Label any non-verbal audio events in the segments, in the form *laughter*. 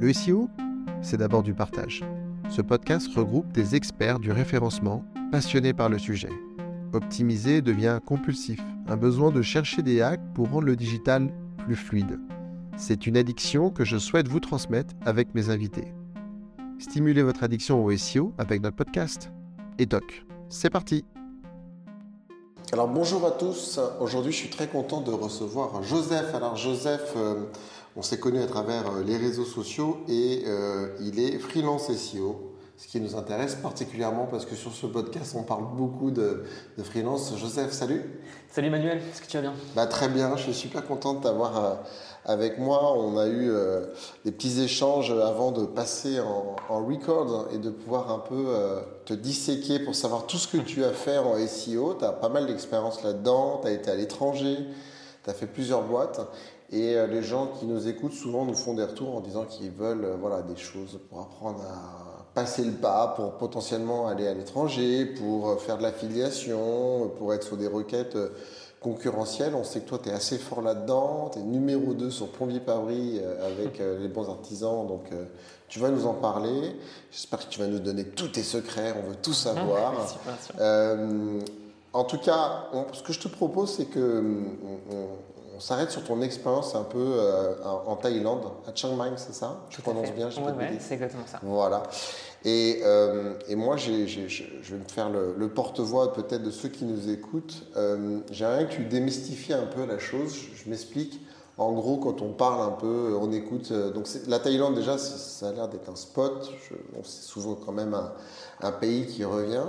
Le SEO, c'est d'abord du partage. Ce podcast regroupe des experts du référencement passionnés par le sujet. Optimiser devient compulsif, un besoin de chercher des hacks pour rendre le digital plus fluide. C'est une addiction que je souhaite vous transmettre avec mes invités. Stimulez votre addiction au SEO avec notre podcast. Et toc, c'est parti alors bonjour à tous, aujourd'hui je suis très content de recevoir Joseph. Alors Joseph, euh, on s'est connu à travers euh, les réseaux sociaux et euh, il est freelance SEO, ce qui nous intéresse particulièrement parce que sur ce podcast on parle beaucoup de, freelance. Joseph, salut Salut Manuel, est-ce que tu vas bien? Bah, Très bien, je suis super content de t'avoir avec moi. On a eu des petits échanges avant de passer en, en, record et de pouvoir un peu te disséquer pour savoir tout ce que tu as fait en SEO. Tu as pas mal d'expérience là-dedans, tu as été à l'étranger, tu as fait plusieurs boîtes. Et euh, les gens qui nous écoutent souvent nous font des retours en disant qu'ils veulent euh, voilà, des choses pour apprendre à passer le pas, pour potentiellement aller à l'étranger, pour euh, faire de l'affiliation, pour être sur des requêtes concurrentielles. On sait que toi, tu es assez fort là-dedans. Tu es numéro 2 sur Plombier Pabri avec les bons artisans. Donc, tu vas nous en parler. J'espère que tu vas nous donner tous tes secrets. On veut tout savoir. en tout cas, ce que je te propose, c'est que on s'arrête sur ton expérience un peu euh, en Thaïlande, à Chiang Mai, c'est ça? Je prononce bien, je Oui, c'est exactement ça. Voilà. Et, euh, et moi, je vais me faire le, porte-voix peut-être de ceux qui nous écoutent. Euh, J'aimerais que tu démystifies un peu la chose. Je, m'explique. En gros, quand on parle un peu, on écoute. Donc, la Thaïlande, déjà, ça a l'air d'être un spot. c'est souvent quand même un, un pays qui revient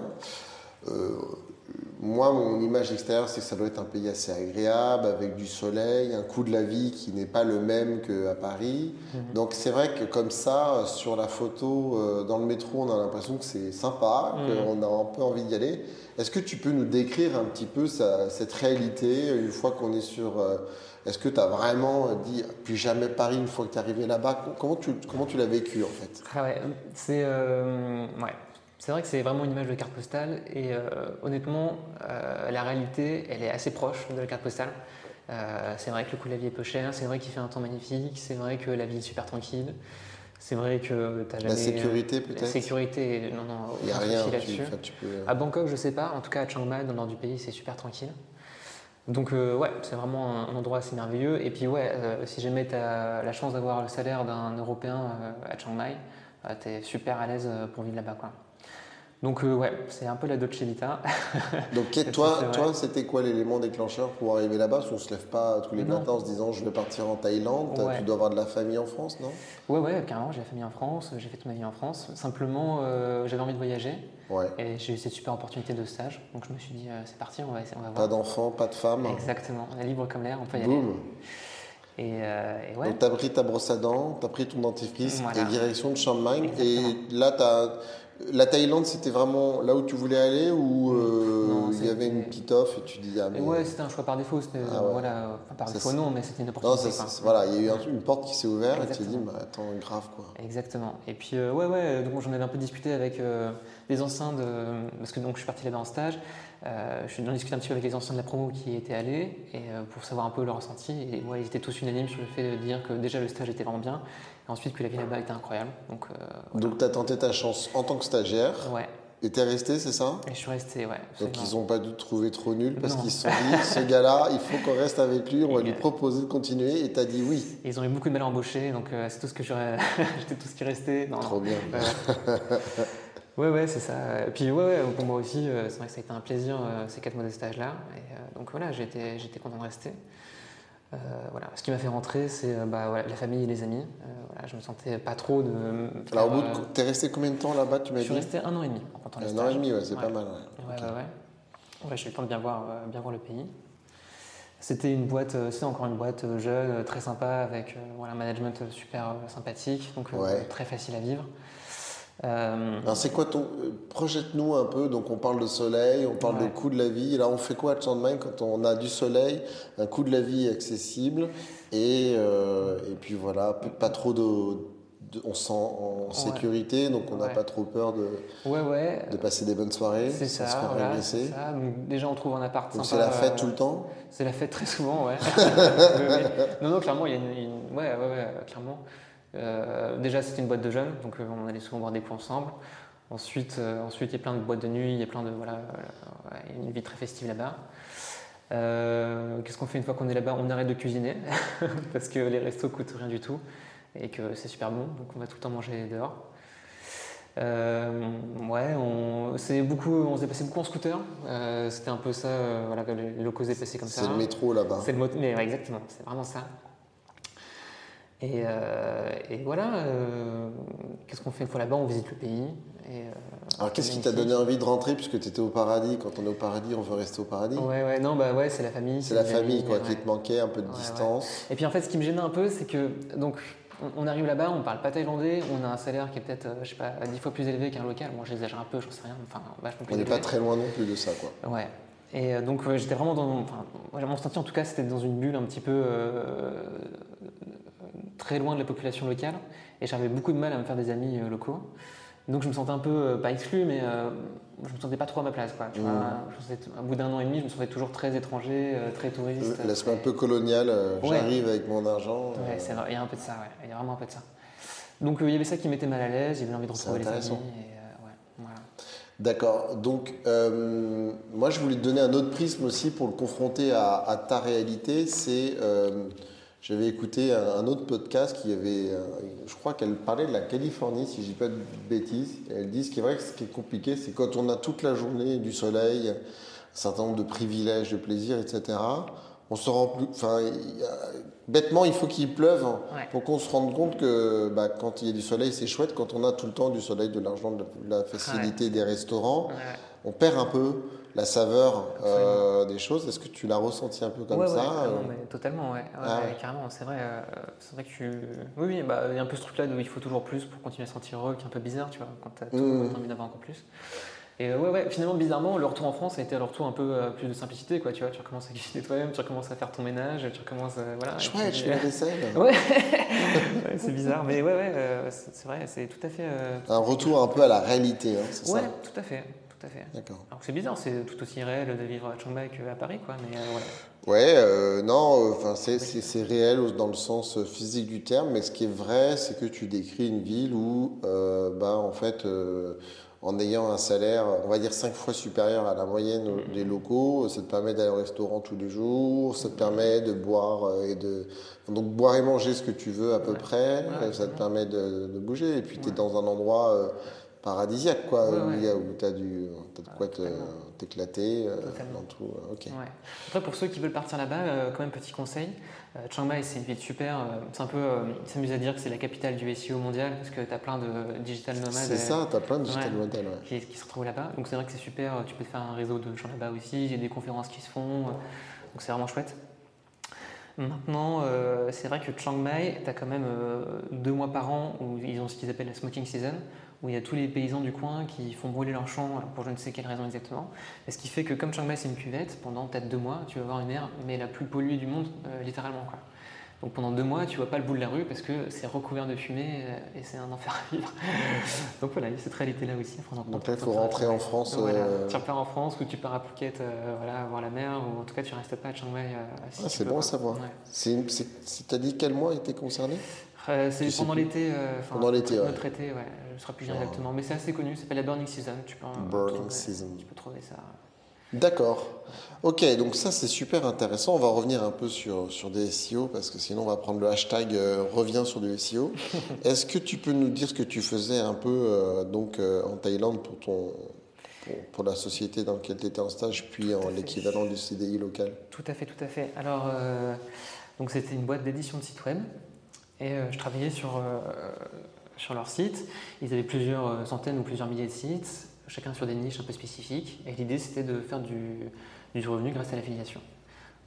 moi, mon image extérieure, c'est que ça doit être un pays assez agréable, avec du soleil, un coût de la vie qui n'est pas le même qu'à Paris. Mhm. Donc c'est vrai que comme ça, sur la photo, euh, dans le métro, on a l'impression que c'est sympa, mhm. qu'on a un peu envie d'y aller. Est-ce que tu peux nous décrire un petit peu cette réalité une fois qu'on est sur... Euh, est-ce que tu as vraiment dit plus jamais Paris une fois que tu es arrivé là-bas comment tu, comment tu l'as vécu en fait? Ah ouais, c'est... Euh, ouais c'est vrai que c'est vraiment une image de carte postale et euh, honnêtement, euh, la réalité, elle est assez proche de la carte postale. Euh, c'est vrai que le coût de la vie est peu cher, c'est vrai qu'il fait un temps magnifique, c'est vrai que la vie est super tranquille. C'est vrai que tu jamais. La sécurité peut-être La sécurité, non, non, il n'y a rien là-dessus. À Bangkok, je sais pas, en tout cas à Chiang Mai, dans le nord du pays, c'est super tranquille. Donc, ouais, c'est vraiment un, endroit assez merveilleux. Et puis, ouais, si jamais tu as la chance d'avoir le salaire d'un Européen à Chiang Mai, tu es super à l'aise pour vivre là-bas. quoi. Donc euh, ouais, c'est un peu la Dolce Vita. *laughs* Donc toi, toi c'était quoi l'élément déclencheur pour arriver là-bas? Parce qu'on se lève pas tous les matins en se disant je vais partir en Thaïlande. Tu dois avoir de la famille en France, non? Ouais, ouais, carrément. J'ai la famille en France. J'ai fait toute ma vie en France. Simplement, euh, j'avais envie de voyager. Ouais. Et j'ai eu cette super opportunité de stage. Donc je me suis dit euh, c'est parti, on va, on va voir. Pas d'enfants, pas de femmes. Exactement. On est libre comme l'air, on peut y aller. Et, et ouais. Donc tu as pris ta brosse à dents, tu as pris ton dentifrice et direction de Chiang Mai. Et là, tu as la Thaïlande, c'était vraiment là où tu voulais aller ou euh, il y avait une petite offre et tu dis ah, mais... Ouais, c'était un choix par défaut. Ah voilà, par défaut non, mais c'était une opportunité. Non, voilà, il y a eu une porte qui s'est ouverte et tu t'es dit bah, attends grave quoi. Exactement. Et puis euh, ouais ouais, donc j'en avais un peu discuté avec euh, les anciens de parce que donc je suis parti là-bas en stage. je suis discuté un petit peu avec les anciens de la promo qui étaient allés et pour savoir un peu leur ressenti. Et ouais, ils étaient tous unanimes sur le fait de dire que déjà le stage était vraiment bien ensuite que la vie là-bas était incroyable. Donc, euh, Donc tu as tenté ta chance en tant que stagiaire. Ouais. Et t'es resté, c'est ça? Et je suis resté, ouais. Donc ils n'ont pas dû te trouver trop nul parce qu'ils se sont dit, *laughs* ce gars-là, il faut qu'on reste avec lui, on va lui proposer de continuer. Et t'as dit oui. ils ont eu beaucoup de mal à embaucher, donc euh, c'est tout ce que j'aurais, *laughs* j'étais tout ce qui restait. trop bien. *laughs* ouais, ouais, c'est ça. Et puis ouais, ouais, pour moi aussi, euh, c'est vrai que ça a été un plaisir ces quatre mois de stage là. Et donc voilà, j'étais, j'étais content de rester. Euh, voilà. Ce qui m'a fait rentrer, c'est euh, bah, la famille et les amis. Euh, voilà, je me sentais pas trop de. Alors, au bout, t'es resté combien de temps là-bas Tu m'as Je suis resté un an et demi en Un an et demi, ouais, c'est pas mal. Ouais, ouais, ouais. j'ai eu le temps de bien voir, bien voir le pays. C'était une boîte, c'est encore une boîte jeune, très sympa, avec voilà, un management super sympathique, donc très facile à vivre. Euh, Alors c'est quoi ton euh, projette-nous un peu. Donc on parle de soleil on parle de coût de la vie. Là on fait quoi à Chiang Mai quand on a du soleil? Un coût de la vie accessible. Et, euh, et puis voilà pas trop de, on sent en sécurité. Donc on n'a pas trop peur de ouais, ouais. de passer des bonnes soirées c'est ça, ça. Donc, déjà on trouve un appart donc c'est la fête tout le temps? c'est la fête très souvent ouais. *laughs* Non non clairement il y a une, ouais ouais ouais clairement déjà, c'était une boîte de jeunes, donc on allait souvent boire des coups ensemble. Ensuite, ensuite, il y a plein de boîtes de nuit, il y a plein de voilà, une vie très festive là-bas. Qu'est-ce qu'on fait une fois qu'on est là-bas? On arrête de cuisiner *laughs* parce que les restos coûtent rien du tout et que c'est super bon, donc on va tout le temps manger dehors. Euh, ouais, on s'est beaucoup, on passé beaucoup en scooter. Euh, c'était un peu ça, euh, voilà, les locaux passés comme ça. C'est le métro là-bas. C'est le mais exactement, c'est vraiment ça. Et, et voilà, qu'est-ce qu'on fait? Une fois là-bas On visite le pays. Et, Alors qu'est-ce qui t'a donné envie de rentrer puisque tu étais au paradis? Quand on est au paradis, on veut rester au paradis Ouais, ouais, non, bah ouais, c'est la famille. C'est la famille quoi, qui te manquait, un peu de distance. Et puis en fait, ce qui me gênait un peu, c'est que donc on, arrive là-bas, on parle pas thaïlandais, on a un salaire qui est peut-être, euh, je sais pas, dix fois plus élevé qu'un local. Moi, j'exagère un peu, j'en sais rien. Enfin, on n'est pas très loin non plus de ça, quoi. Ouais. Et euh, donc, j'étais vraiment dans. Enfin, mon senti, en tout cas, c'était dans une bulle un petit peu euh, très loin de la population locale. Et j'avais beaucoup de mal à me faire des amis locaux. Donc, je me sentais un peu, pas exclu, mais je me sentais pas trop à ma place. Quoi. Tu mmh. au bout d'un an et demi, je me sentais toujours très étranger, euh, très touriste. L'aspect un peu colonial, euh, j'arrive avec mon argent. Ouais, euh. il y a un peu de ça, il y a vraiment un peu de ça. Donc il y avait ça qui m'était mal à l'aise, il y avait envie de retrouver les amis. D'accord. Donc, moi, je voulais te donner un autre prisme aussi pour le confronter à, à ta réalité. C'est j'avais écouté un, autre podcast qui avait, euh, je crois qu'elle parlait de la Californie, si je dis pas de bêtises. Elle dit ce qui est vrai, ce qui est compliqué, c'est quand on a toute la journée du soleil, un certain nombre de privilèges, de plaisirs, etc. On se rend plus, enfin, bêtement, il faut qu'il pleuve pour qu'on se rende compte que bah, quand il y a du soleil, c'est chouette. Quand on a tout le temps du soleil, de l'argent, de la facilité des restaurants, on perd un peu la saveur euh, des choses. Est-ce que tu l'as ressenti un peu comme ça ouais, euh mais Totalement, ouais. Ah carrément, c'est vrai. Euh, c'est vrai que tu... Oui, oui bah, il y a un peu ce truc-là où il faut toujours plus pour continuer à se sentir heureux, qui est un peu bizarre, tu vois, quand tu as, mmh. envie d'avoir encore plus. Et ouais, ouais, finalement, bizarrement, le retour en France a été le retour un peu plus de simplicité, quoi. Tu vois, tu recommences à cuisiner toi-même, tu recommences à faire ton ménage, tu recommences, voilà. Chouette, je fais la *laughs* vaisselle. ouais, c'est bizarre, mais ouais, ouais, c'est vrai, c'est tout à fait. un retour un peu à la réalité, hein, c'est ouais, ça. tout à fait tout à fait. D'accord. Alors c'est bizarre, c'est tout aussi réel de vivre à Chiang Mai qu'à Paris, quoi. Mais euh, Ouais, euh, non, euh, enfin c'est réel dans le sens physique du terme, mais ce qui est vrai, c'est que tu décris une ville où, bah, en fait, en ayant un salaire, on va dire cinq fois supérieur à la moyenne des locaux, ça te permet d'aller au restaurant tous les jours, ça te permet de boire et de donc boire et manger ce que tu veux à peu près, ça te permet de, de, bouger, et puis tu es dans un endroit paradisiaque, quoi, où, tu as, du, as de quoi t'éclater euh, dans tout. Euh, ok. Après, pour ceux qui veulent partir là-bas, euh, quand même, petit conseil. Chiang Mai, c'est une ville super. c'est un peu. ils s'amusent à dire que c'est la capitale du SEO mondial, parce que tu as plein de digital nomades. C'est ça, tu as plein de digital nomades. Qui, qui, se retrouvent là-bas. Donc c'est vrai que c'est super. Tu peux te faire un réseau de gens là-bas aussi. Il y a des conférences qui se font. donc c'est vraiment chouette. Maintenant, c'est vrai que Chiang Mai, tu as quand même deux mois par an où ils ont ce qu'ils appellent la smoking season, où il y a tous les paysans du coin qui font brûler leurs champs pour je ne sais quelle raison exactement. Et ce qui fait que comme Chiang Mai c'est une cuvette, pendant peut-être deux mois, tu vas avoir une air mais la plus polluée du monde, euh, littéralement. Quoi. Donc pendant deux mois, tu vois pas le bout de la rue parce que c'est recouvert de fumée euh, et c'est un enfer à vivre. *laughs* Donc voilà, il y a cette réalité-là aussi. Donc là, il faut rentrer en France. Euh, tu repars en France ou tu pars à Phuket voilà, voir la mer ou en tout cas tu restes pas à Chiang Mai. ah, c'est bon à savoir. Ouais. Tu as dit quel mois était concerné? Euh, c'est pendant l'été. Euh, pendant l'été, ouais. Notre été, ouais. Ne saurais plus exactement. Mais c'est assez connu, ça s'appelle la Burning Season. Tu peux, Burning Season. Tu peux trouver ça. D'accord. Ok, donc ça c'est super intéressant. On va revenir un peu sur, sur des SEO parce que sinon on va prendre le hashtag euh, revient sur du SEO. *laughs* Est-ce que tu peux nous dire ce que tu faisais un peu donc en Thaïlande pour ton pour, la société dans laquelle tu étais en stage, puis en l'équivalent du CDI local? Tout à fait, tout à fait. Alors, donc c'était une boîte d'édition de site web et euh, je travaillais sur, euh, sur leur site. Ils avaient plusieurs euh, centaines ou plusieurs milliers de sites, chacun sur des niches un peu spécifiques. Et l'idée, c'était de faire du, du revenu grâce à l'affiliation.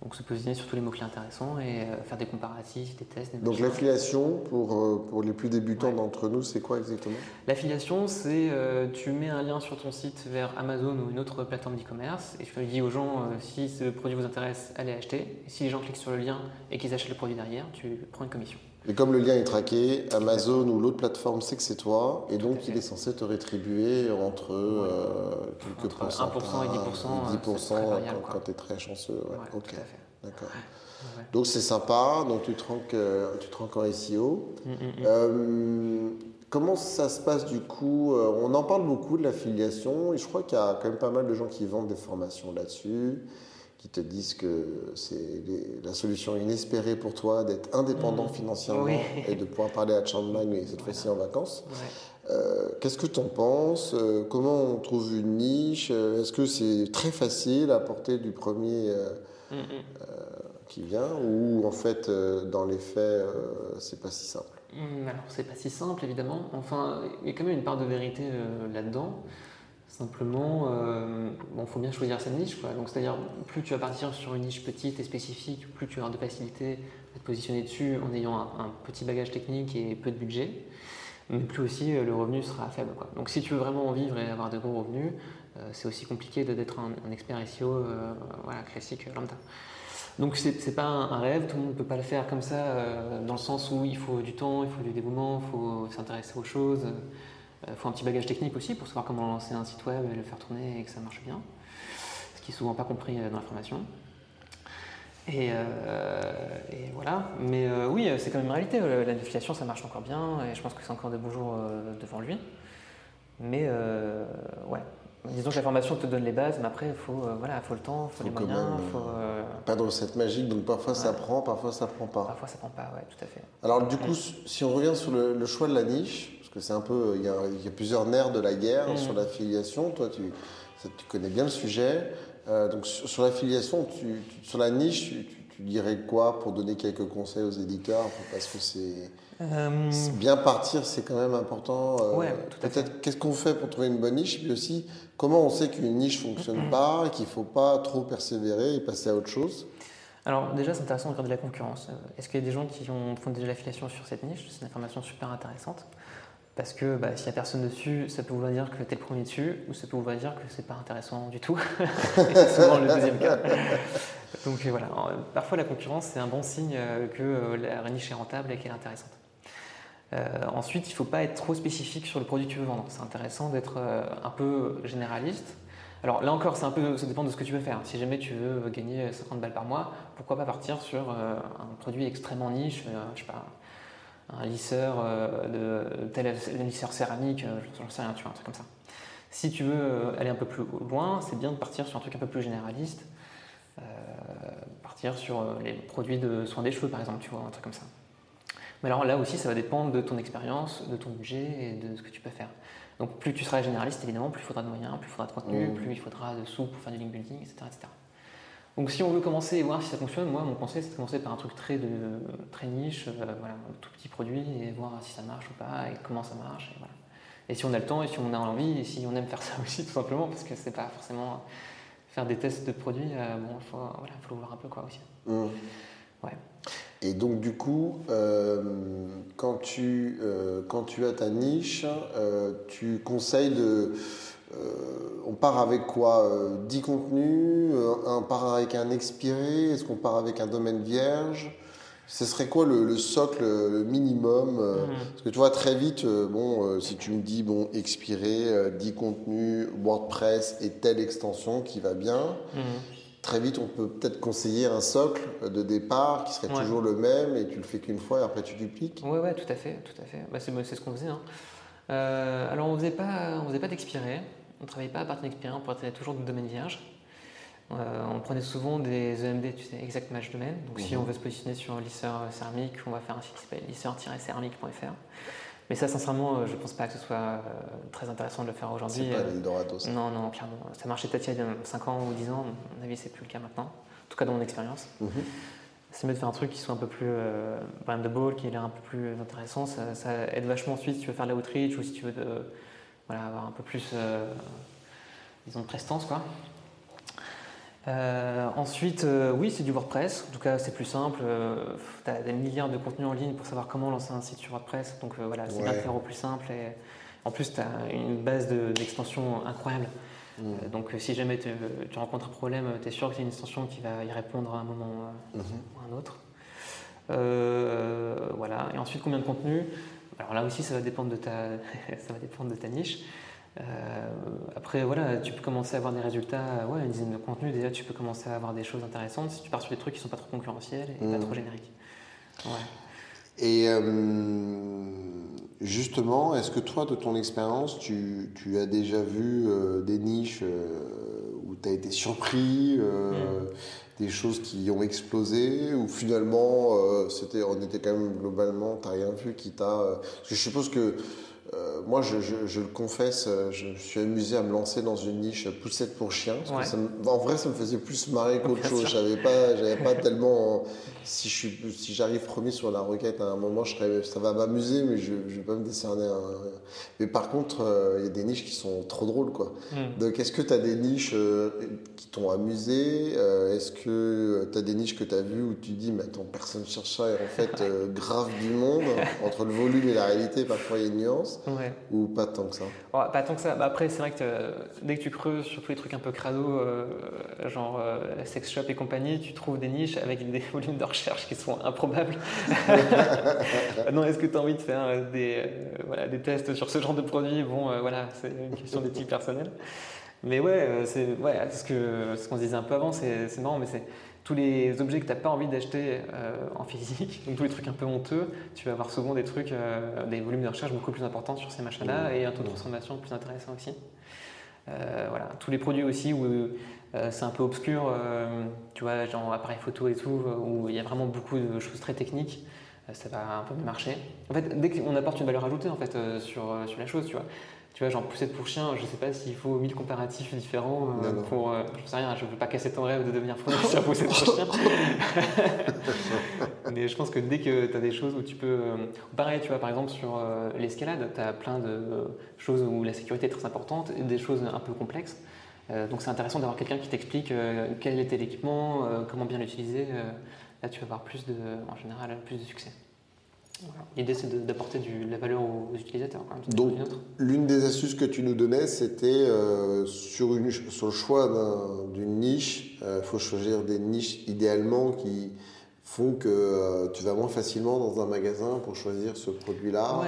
Donc se positionner sur tous les mots-clés intéressants et faire des comparatifs, des tests. Donc l'affiliation, pour, pour les plus débutants d'entre nous, c'est quoi exactement? L'affiliation, c'est tu mets un lien sur ton site vers Amazon ou une autre plateforme d'e-commerce et tu dis aux gens si ce produit vous intéresse, allez acheter. Et si les gens cliquent sur le lien et qu'ils achètent le produit derrière, tu prends une commission. Et comme le lien est traqué, Amazon ou l'autre plateforme sait que c'est toi, et donc il est censé te rétribuer entre euh, quelques entre 1% et 10%. 10% quand, tu es très chanceux. ok, d'accord. Donc c'est sympa, donc tu te ranques, euh, tu te ranques en SEO. Mm, mm, mm. Euh, comment ça se passe du coup Euh, On en parle beaucoup de l'affiliation et je crois qu'il y a quand même pas mal de gens qui vendent des formations là-dessus, qui te disent que c'est la solution inespérée pour toi d'être indépendant Mhm. financièrement Oui. *laughs* et de pouvoir parler à Chiang Mai, mais cette fois-ci en vacances. Ouais. Euh, Qu'est-ce que tu en penses Euh, Comment on trouve une niche Euh, Est-ce que c'est très facile à porter du premier euh, Mm, mm. qui vient ou en fait dans les faits c'est pas si simple? Alors, c'est pas si simple, évidemment. Enfin, il y a quand même une part de vérité là-dedans. Simplement, euh, bon, faut bien choisir sa niche, c'est-à-dire, plus tu vas partir sur une niche petite et spécifique, plus tu avoir de facilité à te positionner dessus en ayant un, petit bagage technique et peu de budget. Mais plus aussi, euh, le revenu sera faible, quoi. Donc, si tu veux vraiment en vivre et avoir de gros revenus, euh, c'est aussi compliqué d'être un, expert SEO, euh, voilà, classique euh, lambda. Donc c'est pas un rêve, tout le monde ne peut pas le faire comme ça, dans le sens où il faut du temps, il faut du dévouement, il faut s'intéresser aux choses, il faut un petit bagage technique aussi pour savoir comment lancer un site web et le faire tourner et que ça marche bien, ce qui est souvent pas compris euh, dans la formation. Et, euh, et voilà, mais euh, oui, c'est quand même une réalité, euh, la déflation ça marche encore bien et je pense que c'est encore de beaux jours euh, devant lui. Mais euh, ouais, disons que la formation te donne les bases, mais après il faut, euh, voilà, faut le temps, il faut, Faut les moyens, même, il faut... euh, pas de recette magique donc parfois ça prend parfois ça prend pas Parfois ça prend pas, ouais, tout à fait. alors du coup si on revient sur le, le choix de la niche que c'est un peu il y, a, il y a plusieurs nerfs de la guerre Mhm. sur l'affiliation toi tu, ça, tu connais bien le sujet Euh, donc sur, sur l'affiliation tu, tu- sur la niche tu, dirais quoi pour donner quelques conseils aux éditeurs? Parce que c'est C'est Bien partir, c'est quand même important. Euh, Ouais, Peut-être qu'est-ce qu'on fait pour trouver une bonne niche, et puis aussi comment on sait qu'une niche fonctionne pas, et qu'il faut pas trop persévérer et passer à autre chose? Alors déjà c'est intéressant de regarder la concurrence. Euh, Est-ce qu'il y a des gens qui ont, font déjà l'affiliation sur cette niche? C'est une information super intéressante. Parce que bah, s'il n'y a personne dessus, ça peut vouloir dire que tu es le premier dessus, ou ça peut vouloir dire que c'est pas intéressant du tout. *laughs* C'est souvent le deuxième cas. Donc euh, voilà, parfois la concurrence c'est un bon signe euh, que euh, la niche est rentable et qu'elle est intéressante. Ensuite, il ne faut pas être trop spécifique sur le produit que tu veux vendre. C'est intéressant d'être un peu généraliste. Alors là encore, un peu, ça dépend de ce que tu veux faire. Si jamais tu veux gagner 50 balles par mois, pourquoi pas partir sur un produit extrêmement niche, je sais pas, un lisseur euh, de tel un lisseur céramique, euh, j'en sais rien, tu vois, un truc comme ça. Si tu veux euh, aller un peu plus loin, c'est bien de partir sur un truc un peu plus généraliste, euh, partir sur les produits de soins des cheveux par exemple, tu vois, un truc comme ça. Mais alors là aussi, ça va dépendre de ton expérience, de ton budget et de ce que tu peux faire. Donc plus tu seras généraliste, évidemment, plus il faudra de moyens, plus il faudra de contenu, Mmh. plus il faudra de sous pour faire du link building, etc., etc. Donc si on veut commencer et voir si ça fonctionne, moi mon conseil c'est de commencer par un truc très, de, très niche, euh, voilà, un tout petit produit et voir si ça marche ou pas et comment ça marche. Et, voilà. et si on a le temps et si on a envie et si on aime faire *laughs* ça aussi tout simplement parce que c'est pas forcément faire des tests de produits, euh, bon il faut, voilà, faut le voir un peu quoi aussi. Mm. Ouais. Et donc du coup, euh, quand, tu, quand tu as ta niche, tu conseilles de... euh, on part avec quoi euh, 10 contenus euh, On part avec un expiré Est-ce qu'on part avec un domaine vierge? Ce serait quoi le, le socle, le minimum euh, Mhm. Parce que tu vois, très vite, euh, bon, euh, si tu me dis, bon, expiré, euh, 10 contenus, WordPress et telle extension qui va bien, Mhm. Très vite, on peut peut-être conseiller un socle de départ qui serait Ouais. toujours le même et tu le fais qu'une fois et après tu dupliques. Ouais, ouais, tout à fait, tout à fait. Bah, c'est, c'est ce qu'on faisait. hein. Euh, alors, on faisait pas, on faisait pas d'expiré. On travaillait pas à partir d'expiré, on partait toujours de domaine vierge. Euh, on prenait souvent des EMD, tu sais, exact match domaine. Donc, si Mhm. on veut se positionner sur lisseur euh, céramique, on va faire un site qui s'appelle lisseur-céramique.fr. Mais ça, sincèrement, euh, je pense pas que ce soit euh, très intéressant de le faire aujourd'hui. C'est pas l'Eldorado ça. non, non, clairement. Ça marchait peut-être il y a 5 ans ou 10 ans. À mon avis, c'est plus le cas maintenant. En tout cas, dans mon expérience. Mhm. C'est mieux de faire un truc qui soit un peu plus euh, brandable, qui est un peu plus intéressant. Ça, ça aide vachement ensuite si tu veux faire de la outreach ou si tu veux de, voilà, avoir un peu plus, euh, disons, de prestance. Quoi. Euh, ensuite, euh, oui, c'est du WordPress. En tout cas, c'est plus simple. tu as des milliards de contenus en ligne pour savoir comment lancer un site sur WordPress. Donc voilà, c'est bien de Ouais. faire au plus simple. Et en plus, tu as une base de- d'extensions incroyable. Euh, donc si jamais tu, tu rencontres un problème, tu es sûr que c'est une extension qui va y répondre à un moment Mhm. ou à un autre. Voilà. Et ensuite, combien de contenu Alors là aussi, ça va dépendre de ta, *laughs* ça va dépendre de ta niche. après, voilà, tu peux commencer à avoir des résultats, ouais, une dizaine de contenus, déjà tu peux commencer à avoir des choses intéressantes si tu pars sur des trucs qui sont pas trop concurrentiels et pas mmh. trop génériques. Et justement, est-ce que toi, de ton expérience, tu, tu, as déjà vu des niches tu as été surpris mmh des choses qui ont explosé ou finalement euh, c'était on était quand même globalement t'as rien vu qui t'a euh, je suppose que euh, moi, je, le confesse, euh, je suis amusé à me lancer dans une niche poussette pour chien. en vrai, ça me faisait plus marrer qu'autre chose. J'avais pas, j'avais pas tellement. Si je suis, si j'arrive premier sur la requête à un moment, je serais, ça va m'amuser, mais je, je vais pas me décerner un. Mais par contre, euh, il y a des niches qui sont trop drôles, quoi. Hmm. Donc, est-ce que tu as des niches qui t'ont amusé Est-ce que tu as des niches que tu as vues où tu dis, mais attends, personne cherche ça, et en fait, grave du monde entre le volume et la réalité, parfois il y a une nuance. Ou pas tant que ça? Pas tant que ça. Bah, après, c'est vrai que dès que tu creuses sur tous les trucs un peu crado, euh, genre euh, sex shop et compagnie, tu trouves des niches avec des *laughs* volumes de recherche qui sont improbables. *laughs* non, est-ce que tu as envie de faire euh, des, voilà, des tests sur ce genre de produit? Bon, voilà, c'est une question d'éthique personnelle. Mais ouais, c'est ouais, ce qu'on ce qu'on se disait un peu avant, c'est marrant, mais c'est tous les objets que tu n'as pas envie d'acheter euh, en physique, *laughs* donc tous les trucs un peu honteux, tu vas avoir souvent des trucs, euh, des volumes de recherche beaucoup plus importants sur ces machins-là mmh. et un taux de transformation plus intéressant aussi. Euh, voilà, tous les produits aussi où c'est un peu obscur, tu vois, genre appareil photo et tout, où il y a vraiment beaucoup de choses très techniques, ça va un peu mieux marcher. En fait, dès qu'on apporte une valeur ajoutée en fait sur, sur la chose, tu vois, tu vois, genre poussette pour chien, je sais pas s'il faut 1000 comparatifs différents euh, pour. Euh, je sais rien, je veux pas casser ton rêve de devenir fournisseur *laughs* poussette pour chien. *laughs* Mais je pense que dès que tu as des choses où tu peux. Euh, pareil, tu vois, par exemple, sur l'escalade, tu as plein de choses où la sécurité est très importante et des choses un peu complexes. donc c'est intéressant d'avoir quelqu'un qui t'explique quel était l'équipement, comment bien l'utiliser. là, tu vas avoir plus de, en général plus de succès. L'idée, c'est d'apporter de la valeur aux, utilisateurs. Donc, l'une des astuces que tu nous donnais, c'était euh, sur, une, sur le choix d'une niche. Il euh, faut choisir des niches idéalement qui font que euh, tu vas moins facilement dans un magasin pour choisir ce produit-là,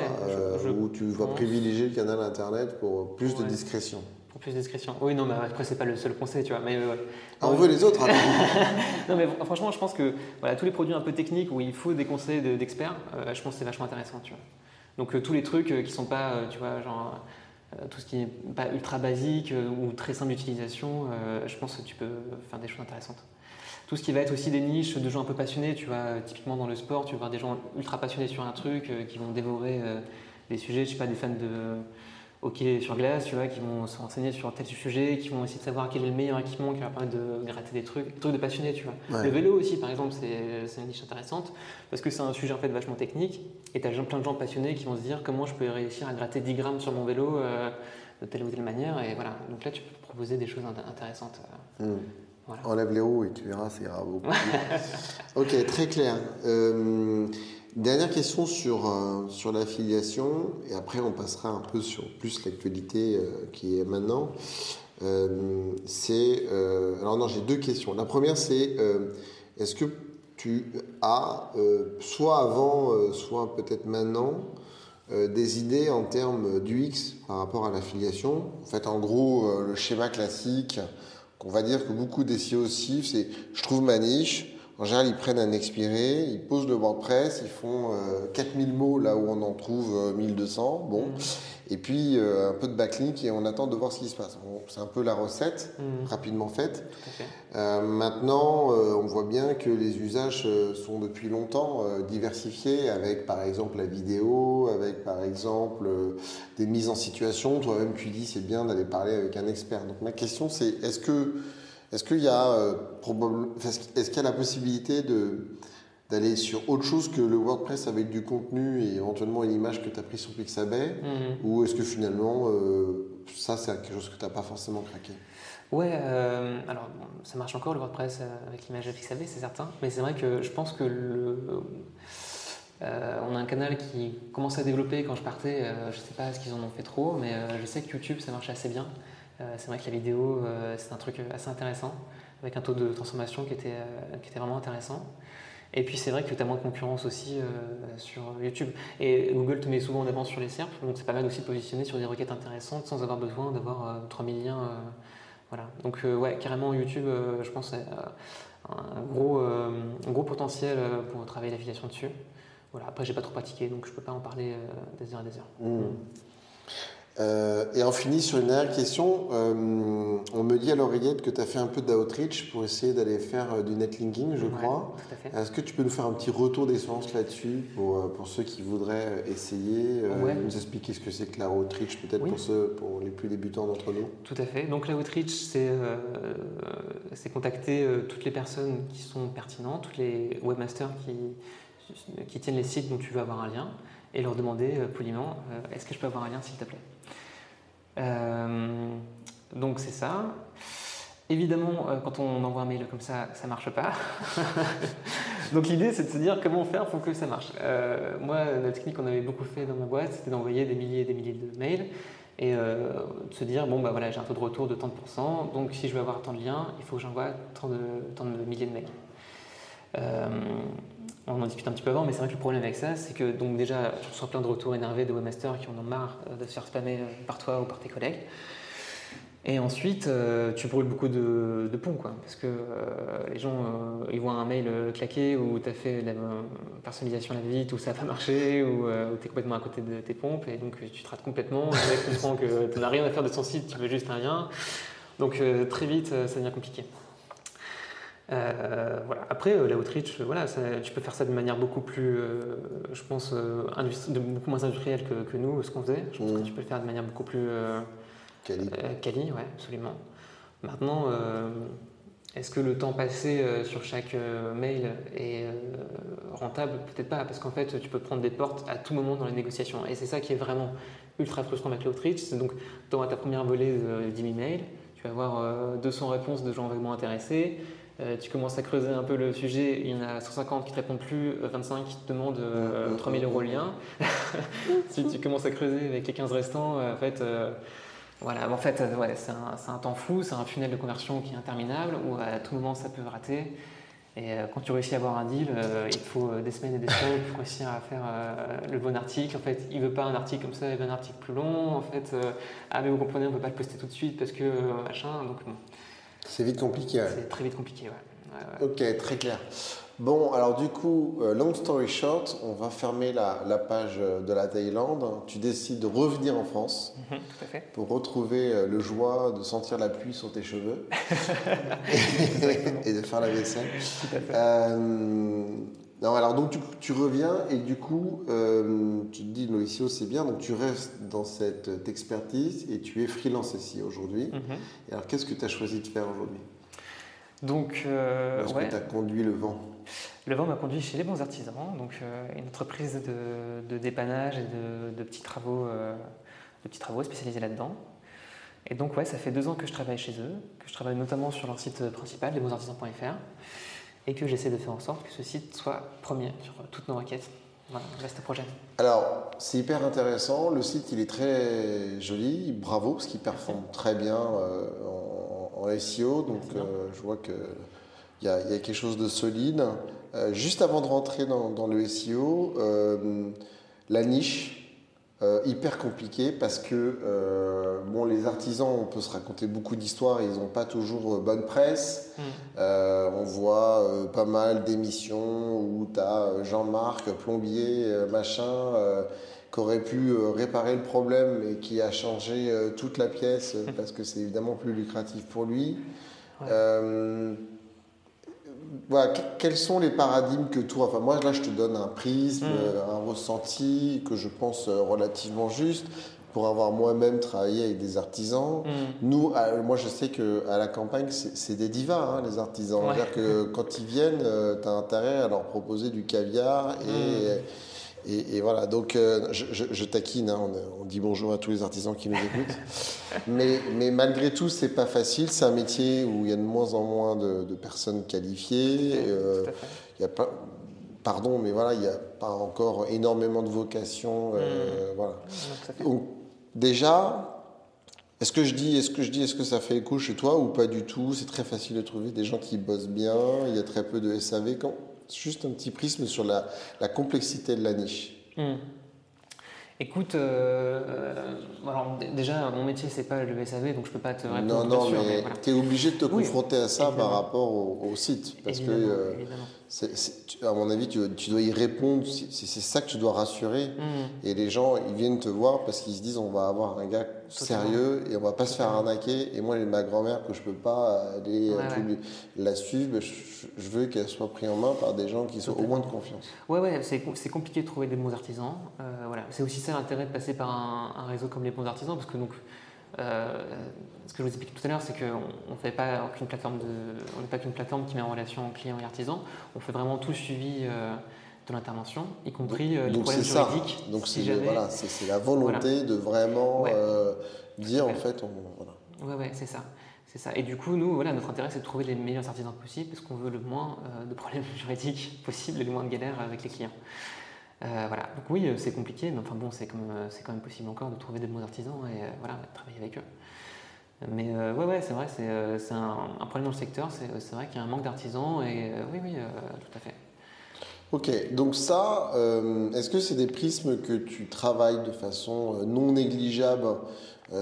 où tu vas privilégier le canal Internet pour plus de discrétion plus de discrétion. Oui, non, mais après, c'est pas le seul conseil, tu vois. Mais, ah, on veut les autres, *laughs* Non, mais franchement, je pense que voilà, tous les produits un peu techniques où il faut des conseils d'experts, euh, je pense que c'est vachement intéressant, tu vois. Donc, euh, tous les trucs euh, qui sont pas, tu vois, genre, tout ce qui est pas ultra basique ou très simple d'utilisation, je pense que tu peux faire des choses intéressantes. Tout ce qui va être aussi des niches de gens un peu passionnés, tu vois, typiquement dans le sport, tu vas voir des gens ultra passionnés sur un truc qui vont dévorer des sujets, je sais pas, des fans de hockey sur glace, tu vois, qui vont se renseigner sur tel sujet, qui vont essayer de savoir quel est le meilleur équipement qui va permettre de gratter des trucs, des trucs de passionnés, tu vois. Le vélo aussi, par exemple, c'est une niche intéressante parce que c'est un sujet en fait vachement technique et tu as plein de gens passionnés qui vont se dire comment je peux réussir à gratter 10 grammes sur mon vélo euh, de telle ou telle manière et voilà. Donc là, tu peux proposer des choses intéressantes. Euh, hmm. Enlève les roues et tu verras, ça ira beaucoup. ok, très clair. Euh, Dernière question sur, euh, sur l'affiliation, et après on passera un peu sur plus l'actualité euh, qui est maintenant. Euh, c'est. alors non, j'ai deux questions. La première, c'est est-ce que tu as, soit avant, soit peut-être maintenant, des idées en termes d'UX par rapport à l'affiliation? En fait, en gros, le schéma classique, qu'on va dire que beaucoup des CEO c'est je trouve ma niche en général, ils prennent un expiré, ils posent le WordPress, ils font 4000 euh, mots là où on en trouve 1200. Euh, bon. Mm. Et puis euh, un peu de backlink et on attend de voir ce qui se passe. c'est un peu la recette, mm. rapidement faite. maintenant, on voit bien que les usages sont depuis longtemps diversifiés avec par exemple la vidéo, avec par exemple des mises en situation. Toi-même, tu dis c'est bien d'aller parler avec un expert. Donc ma question c'est est-ce que est-ce qu'il y a euh, est-ce qu'il y a la possibilité de d'aller sur autre chose que le WordPress avec du contenu et éventuellement une image que tu as pris sur Pixabay mhm. Ou est-ce que finalement, euh, ça, c'est quelque chose que tu n'as pas forcément craqué? Ouais, euh, alors ça marche encore le WordPress avec l'image de Pixabay, c'est certain. Mais c'est vrai que je pense que le. on a un canal qui commence à développer quand je partais. je ne sais pas ce qu'ils en ont fait trop, mais je sais que YouTube ça marche assez bien. Euh, c'est vrai que la vidéo, euh, c'est un truc assez intéressant, avec un taux de transformation qui était, euh, qui était vraiment intéressant. Et puis c'est vrai que tu as moins de concurrence aussi sur YouTube. Et Google te met souvent en avant sur les SERP, donc c'est pas mal aussi de positionner sur des requêtes intéressantes sans avoir besoin d'avoir 3000 liens. voilà. Donc ouais, carrément YouTube, je pense, c'est un gros, gros potentiel pour travailler l'affiliation dessus. Voilà. Après, j'ai pas trop pratiqué, donc je peux pas en parler des heures et des heures. Mmh. Euh, et on finit sur une dernière question. Euh, on me dit à l'oreillette que tu as fait un peu d'outreach pour essayer d'aller faire euh, du netlinking, je crois. Est-ce que tu peux nous faire un petit retour d'essence là-dessus pour, pour ceux qui voudraient essayer Nous expliquer ce que c'est que la outreach, peut-être pour, ceux, pour les plus débutants d'entre nous? Tout à fait. Donc la outreach, c'est contacter toutes les personnes qui sont pertinentes, tous les webmasters qui, qui tiennent les sites dont tu veux avoir un lien et leur demander poliment est-ce que je peux avoir un lien s'il te plaît? Donc c'est ça. Évidemment, euh, quand on envoie un mail comme ça, ça marche pas. *laughs* Donc l'idée, c'est de se dire comment faire pour que ça marche. Euh, moi, la technique qu'on avait beaucoup fait dans ma boîte, c'était d'envoyer des milliers et des milliers de mails et de se dire bon bah voilà, j'ai un taux de retour de tant de pourcents, donc si je veux avoir tant de liens, il faut que j'envoie tant de, tant de milliers de mails. On en discute un petit peu avant, mais c'est vrai que le problème avec ça, c'est que donc déjà, je reçois plein de retours énervés de webmasters qui en ont marre de se faire spammer par toi ou par tes collègues. Et ensuite, euh, tu brûles beaucoup de, ponts, quoi, parce que euh, les gens, euh, ils voient un mail claqué où tu as fait la personnalisation à la vite, où ça n'a pas marché, ou tu es complètement à côté de tes pompes, et donc tu te rates complètement. Le mec comprend que tu n'as rien à faire de son site, tu veux juste un lien. Donc très vite, ça devient compliqué. Voilà. Après, la outreach, voilà, tu peux faire ça de manière beaucoup plus, je pense, beaucoup moins industrielle que, que nous, ce qu'on faisait. Je pense que mmh. tu peux le faire de manière beaucoup plus. Cali, euh, oui, absolument. Maintenant, euh, est-ce que le temps passé euh, sur chaque mail est rentable? Peut-être pas, parce qu'en fait, tu peux prendre des portes à tout moment dans les négociations. Et c'est ça qui est vraiment ultra frustrant avec l'outreach. C'est donc, auras ta première volée de 10 000 mails, tu vas avoir 200 réponses de gens vaguement intéressés. Tu commences à creuser un peu le sujet, il y en a 150 qui ne te répondent plus, 25 qui te demandent 3000 euros le lien. *laughs* si tu commences à creuser avec les 15 restants, en fait, voilà, en fait, euh, c'est un, temps fou, c'est un funnel de conversion qui est interminable, où à tout moment ça peut rater. Et euh, quand tu réussis à avoir un deal, euh, il faut des semaines et des semaines pour réussir à faire le bon article. En fait, il veut pas un article comme ça, il veut un article plus long. En fait, ah mais vous comprenez, on peut pas le poster tout de suite parce que machin. Donc C'est vite compliqué. C'est très vite compliqué, ouais. Ok, très clair. Bon, alors du coup, euh, long story short, on va fermer la, page de la Thaïlande. Tu décides de revenir en France *laughs* pour retrouver euh, le joie de sentir la pluie sur tes cheveux *laughs* *laughs* et, de faire la vaisselle. Euh, non, alors donc tu, reviens et du coup, tu te dis, Novicio, c'est bien, donc tu restes dans cette expertise et tu es freelance ici aujourd'hui. Mhm. Alors qu'est-ce que tu as choisi de faire aujourd'hui? Donc, euh, Est-ce que tu as conduit le vent? Le vent m'a conduit chez les bons artisans, donc euh, une entreprise de, dépannage et de, petits travaux, euh, de petits travaux spécialisés là-dedans. Et donc, ouais, ça fait deux ans que je travaille chez eux, que je travaille notamment sur leur site principal, lesbonsartisans.fr, et que j'essaie de faire en sorte que ce site soit premier sur toutes nos requêtes. Voilà, reste projet. Alors, c'est hyper intéressant. Le site, il est très joli. Bravo, parce qu'il performe très bien en SEO, donc euh, je vois qu'il y, a, y a quelque chose de solide. Euh, juste avant de rentrer dans, le SEO, euh, la niche, hyper compliquée parce que bon, les artisans, on peut se raconter beaucoup d'histoires, ils n'ont pas toujours bonne presse. Hmm. on voit pas mal d'émissions où tu as Jean-Marc, plombier, machin qui aurait pu euh, réparer le problème et qui a changé euh, toute la pièce euh, *laughs* parce que c'est évidemment plus lucratif pour lui. Voilà, quels sont les paradigmes que toi, enfin moi là je te donne un prisme, mm. un ressenti que je pense relativement juste pour avoir moi-même travaillé avec des artisans. Mm. Nous, moi je sais qu'à la campagne c'est des divas hein, les artisans. C'est-à-dire que quand ils viennent, tu as intérêt à leur proposer du caviar et... Mm. Et, voilà, donc euh, je, taquine, hein, on, dit bonjour à tous les artisans qui nous écoutent. *laughs* mais, mais, malgré tout, c'est pas facile. C'est un métier où il y a de moins en moins de, personnes qualifiées. Euh, il y a pas, pardon, mais voilà, il n'y a pas encore énormément de vocations. Euh, mmh. voilà. Donc, déjà, est-ce que je dis, est-ce que je dis, est-ce que ça fait écho chez toi ou pas du tout? C'est très facile de trouver des gens qui bossent bien. Il y a très peu de SAV. Quand, juste un petit prisme sur la, la complexité de la niche. Hmm. Écoute, euh, euh, alors déjà, mon métier, c'est pas le SAV, donc je peux pas te répondre. Non, non, mais, tu es obligé de te confronter à ça par rapport au, site. Parce que, euh, à mon avis, tu, dois y répondre. C'est ça que tu dois rassurer. Hmm. Et les gens, ils viennent te voir parce qu'ils se disent on va avoir un gars sérieux et on va pas se faire arnaquer. Et moi, ma grand-mère, que je peux pas aller la suivre, je, veux qu'elle soit prise en main par des gens qui sont au moins de confiance. Ouais, ouais, c'est compliqué de trouver des bons artisans. voilà. C'est aussi ça l'intérêt de passer par un, réseau comme les bons artisans, parce que donc, euh, ce que je vous expliquais tout à l'heure, c'est qu'on ne fait pas qu'une plateforme de, on n'est pas qu'une plateforme qui met en relation clients et artisans. On fait vraiment tout suivi euh, de l'intervention, y compris euh, les problèmes juridiques. Ça. Donc c'est voilà, c'est la volonté de vraiment dire en fait, on, voilà. Ouais, ouais, c'est ça. C'est ça. Et du coup, nous, voilà, notre intérêt, c'est de trouver les meilleurs artisans possibles parce qu'on veut le moins de problèmes *laughs* juridiques possibles et le moins de galères avec les clients. Euh, voilà. Donc oui, euh, c'est compliqué, mais enfin bon, c'est quand, même, quand même possible encore de trouver des bons artisans et euh, voilà, de travailler avec eux. Mais ouais, ouais, c'est vrai, c'est un, un, problème dans le secteur, c'est vrai qu'il y a un manque d'artisans et oui, oui, tout à fait. Ok, donc ça, est-ce que c'est des prismes que tu travailles de façon non négligeable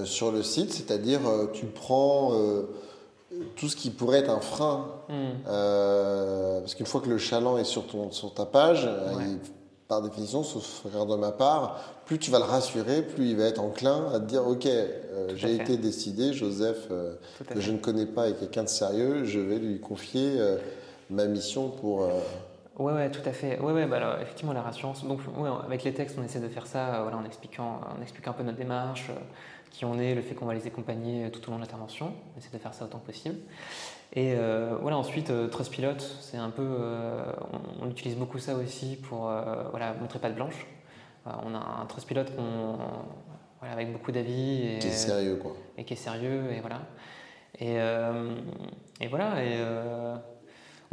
sur le site? C'est-à-dire, tu prends tout ce qui pourrait être un frein, hmm. parce qu'une fois que le chaland est sur, ton, sur ta page, il par définition, sauf frère de ma part, plus tu vas le rassurer, plus il va être enclin à te dire Ok, euh, j'ai été décidé, Joseph, euh, que je ne connais pas, est quelqu'un de sérieux, je vais lui confier euh, ma mission pour. Oui, ouais, tout à fait. Ouais, ouais, bah alors, effectivement, la rassurance. Donc, avec les textes, on essaie de faire ça voilà, en, expliquant, en expliquant un peu notre démarche, qui on est, le fait qu'on va les accompagner tout au long de l'intervention. On essaie de faire ça autant que possible. Et euh, voilà, ensuite, euh, Trustpilot, c'est un peu. Euh, on, utilise beaucoup ça aussi pour voilà, montrer pas de blanche. on a un Trustpilot voilà, avec beaucoup d'avis. Et, qui est sérieux, quoi. Et qui est sérieux, et voilà. Et, et voilà, et.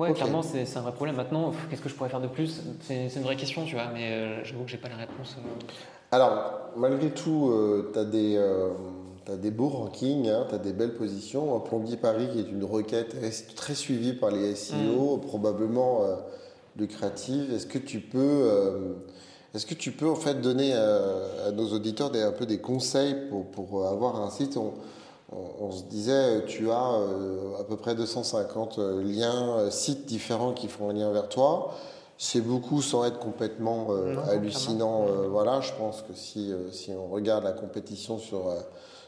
Ouais, clairement, c'est un vrai problème. Maintenant, qu'est-ce que je pourrais faire de plus? C'est une vraie question, tu vois, mais j'avoue que j'ai pas la réponse. Alors, malgré tout, tu as des as des beaux rankings, hein, tu as des belles positions. Plombier Paris, qui est une requête très suivie par les SEO, mm. probablement euh, lucrative. Est-ce que tu peux, euh, est-ce que tu peux en fait donner euh, à nos auditeurs des, un peu des conseils pour, pour avoir un site? On, on, se disait, tu as à peu près 250 liens, sites différents qui font un lien vers toi. C'est beaucoup sans être complètement hallucinant. voilà, je pense que si, si on regarde la compétition sur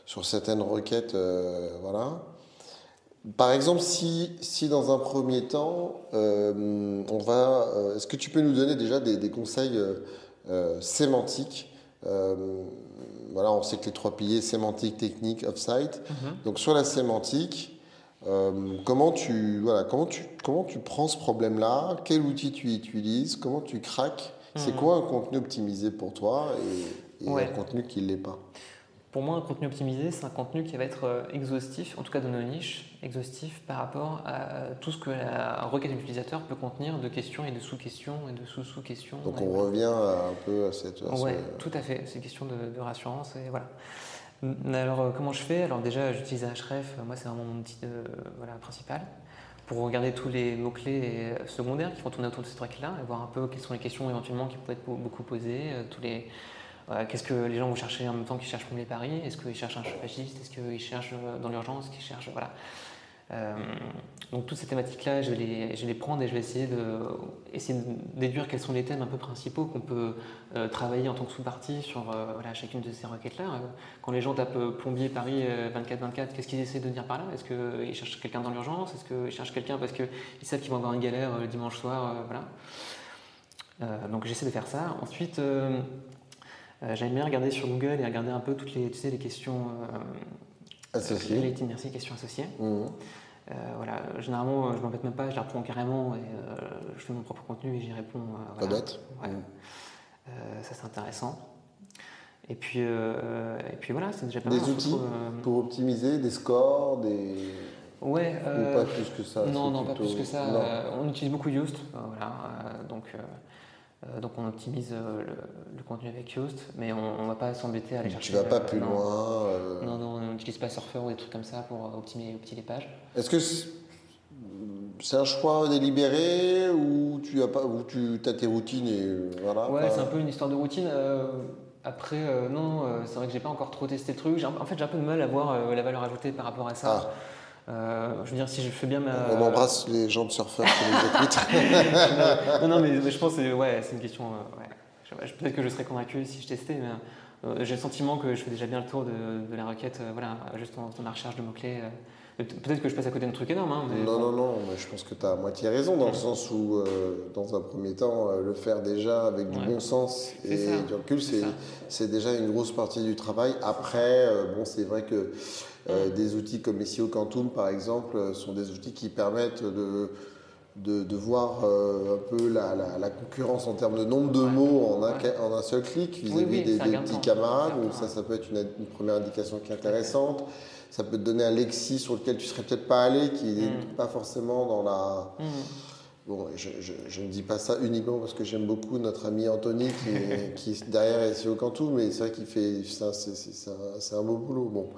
sur certaines requêtes. Euh, voilà. Par exemple, si, si dans un premier temps, euh, on va. Euh, est-ce que tu peux nous donner déjà des, conseils sémantiques Voilà, on sait que les trois piliers sémantique, technique, off-site. Mhm. Donc sur la sémantique, comment tu voilà comment tu comment tu prends ce problème-là? Quel outil tu utilises? Comment tu craques? C'est mhm. quoi un contenu optimisé pour toi et, un contenu qui ne l'est pas? Pour moi, un contenu optimisé, c'est un contenu qui va être euh, exhaustif, en tout cas de nos niches, exhaustif par rapport à tout ce que la requête utilisateur peut contenir de questions et de sous-questions et de sous-sous-questions. Donc on revient un peu à cette... Oui, tout à fait. C'est une question de, rassurance et voilà. Alors euh, comment je fais? Alors déjà, j'utilise Href. Moi, c'est vraiment mon outil voilà, principal pour regarder tous les mots-clés secondaires qui vont tourner autour de ces trucs-là et voir un peu quelles sont les questions éventuellement qui pourraient être beaucoup posées, euh, tous les Qu'est-ce que les gens vont chercher en même temps qu'ils cherchent les paris? Est-ce qu'ils cherchent un chauffagiste? Est-ce qu'ils cherchent euh, dans l'urgence qu'ils cherchent? Voilà. Euh, donc toutes ces thématiques-là, je, vais les, prendre et je vais essayer de, essayer de déduire quels sont les thèmes un peu principaux qu'on peut euh, travailler en tant que sous-partie sur voilà, chacune de ces requêtes-là. quand les gens tapent plombier Paris 24-24, qu'est-ce qu'ils essaient de dire par là? Est-ce qu'ils cherchent quelqu'un dans l'urgence? Est-ce qu'ils cherchent quelqu'un parce qu'ils savent qu'ils vont avoir une galère le dimanche soir voilà. Donc j'essaie de faire ça. Ensuite, j'aime bien regarder sur Google et regarder un peu toutes les, tu sais, les questions euh, associées. Les merci, questions associées. Mmh. Euh, voilà, généralement, je ne m'embête même pas, je les reprends carrément et je fais mon propre contenu et j'y réponds. Pas bête. Ouais. Mmh. ça, c'est intéressant. Et puis, et puis voilà, c'est déjà pas des mal. Des outils pour optimiser, des scores, des. Ouais. Ou pas plus que ça Non, non, pas plus que ça. on utilise beaucoup Yoast. voilà, donc euh, donc on optimise euh, le, contenu avec Yoast, mais on ne va pas s'embêter à aller chercher. Tu vas pas plus non. loin. Non, non, on n'utilise pas Surfer ou des trucs comme ça pour optimiser, optimiser les pages. Est-ce que c'est un choix délibéré ou tu as, pas, ou tu as tes routines et voilà Ouais, c'est un peu une histoire de routine. après, non, c'est vrai que j'ai pas encore trop testé le truc. En fait, j'ai un peu de mal à voir la valeur ajoutée par rapport à ça. Ah. Euh, je veux dire, si je fais bien ma. On embrasse les gens de surfeurs qui nous écoutent. *laughs* non, non, mais je pense que ouais, c'est une question. Euh, ouais. Peut-être que je serais convaincu si je testais, mais euh, j'ai le sentiment que je fais déjà bien le tour de, la requête, voilà, juste dans, la recherche de mots-clés. Peut-être que je passe à côté d'un truc énorme. Hein, non, non, non, mais je pense que tu as à moitié raison, dans le sens où, dans un premier temps, le faire déjà avec du bon sens et du recul, c'est déjà une grosse partie du travail. Après, bon, c'est vrai que euh, des outils comme SEO Quantum, par exemple, euh, sont des outils qui permettent de, de, voir euh, un peu la, concurrence en termes de nombre de mots en un, en un seul clic vis-à-vis des, petits camarades. Donc ça, ça peut être une, première indication qui est intéressante. Ça peut te donner un lexi sur lequel tu serais peut-être pas allé, qui n'est mm. pas forcément dans la... Mm. Bon, je, je, ne dis pas ça uniquement parce que j'aime beaucoup notre ami Anthony qui, *laughs* qui est derrière SEO Cantou, mais c'est vrai qu'il fait. C'est un, beau boulot. Bon.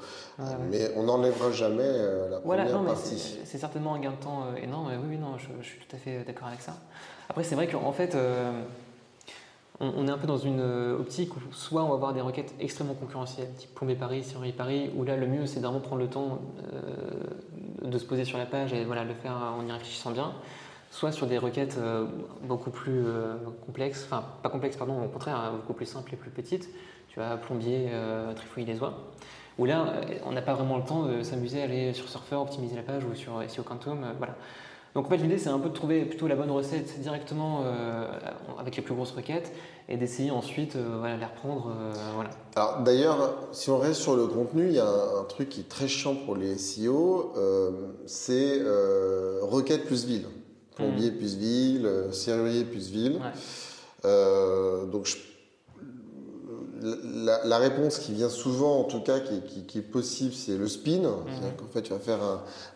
Mais on n'enlèvera jamais euh, la première partie. C'est certainement un gain de temps euh, énorme. Oui, oui, non, je, suis tout à fait d'accord avec ça. Après, c'est vrai qu'en fait. Euh, on, est un peu dans une optique où soit on va avoir des requêtes extrêmement concurrentielles, type Plombé Paris, Siri Paris, où là le mieux c'est vraiment prendre le temps de se poser sur la page et voilà, le faire en y réfléchissant bien soit sur des requêtes euh, beaucoup plus euh, complexes, enfin pas complexes, pardon, au contraire, hein, beaucoup plus simples et plus petites. Tu vas plombier, euh, trifouiller les oies. Où là, on n'a pas vraiment le temps de s'amuser à aller sur Surfer, optimiser la page ou sur SEO Quantum. voilà. Donc en fait, l'idée, c'est un peu de trouver plutôt la bonne recette directement avec les plus grosses requêtes et d'essayer ensuite voilà, les reprendre. voilà. Alors d'ailleurs, si on reste sur le contenu, il y a un, truc qui est très chiant pour les SEO, c'est requête plus ville plombier plus ville, euh, serrurier plus ville. Euh, donc la, réponse qui vient souvent, en tout cas, qui, est possible, c'est le spin. Mhm. C'est-à-dire qu'en fait, tu vas faire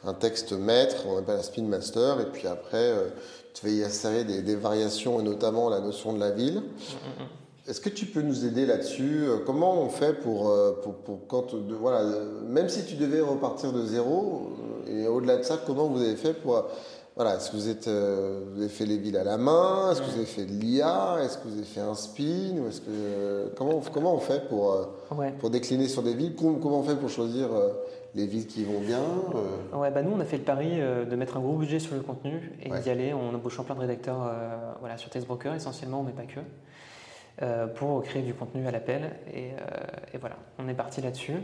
un, texte maître, on appelle un spin master, et puis après, euh, tu vas y insérer des, variations, et notamment la notion de la ville. Mhm, mhm. Est-ce que tu peux nous aider là-dessus? Comment on fait pour, pour, quand, voilà, même si tu devais repartir de zéro, et au-delà de ça, comment vous avez fait pour voilà, est-ce que vous, êtes, euh, vous avez fait les villes à la main? Est-ce que vous avez fait de l'IA Est-ce que vous avez fait un spin? Ou est-ce que, comment, comment on fait pour, euh, pour décliner sur des villes? Comment, on fait pour choisir euh, les villes qui vont bien ouais, bah Nous, on a fait le pari de mettre un gros budget sur le contenu et d'y aller en embauchant plein de rédacteurs voilà, sur Textbroker essentiellement, mais pas que, pour créer du contenu à l'appel. Et, et voilà, on est parti là-dessus.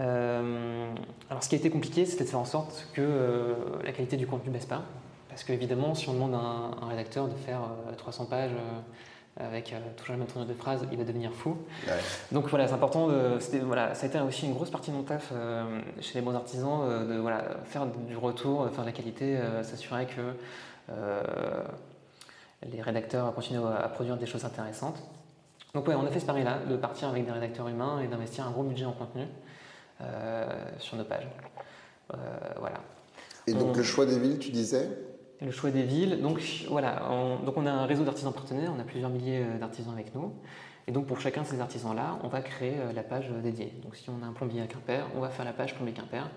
Euh, alors ce qui a été compliqué, c'était de faire en sorte que euh, la qualité du contenu ne baisse pas. Parce qu'évidemment, si on demande à un, rédacteur de faire 300 euh, pages avec toujours la même tournure de phrase, il va devenir fou. Donc voilà, c'est important. De, voilà, ça a été aussi une grosse partie de mon taf chez les bons artisans, de voilà, faire du retour, faire de la qualité, s'assurer que les rédacteurs continuent à, produire des choses intéressantes. Donc ouais, on a fait ce pari-là, de partir avec des rédacteurs humains et d'investir un gros budget en contenu. Euh, sur nos pages. Euh, voilà. Et donc le choix des villes, tu disais? Le choix des villes. Donc voilà, on, donc on a un réseau d'artisans partenaires, on a plusieurs milliers euh, d'artisans avec nous. Et donc pour chacun de ces artisans-là, on va créer la page dédiée. Donc si on a un plombier à Quimper, on va faire la page plombier Quimper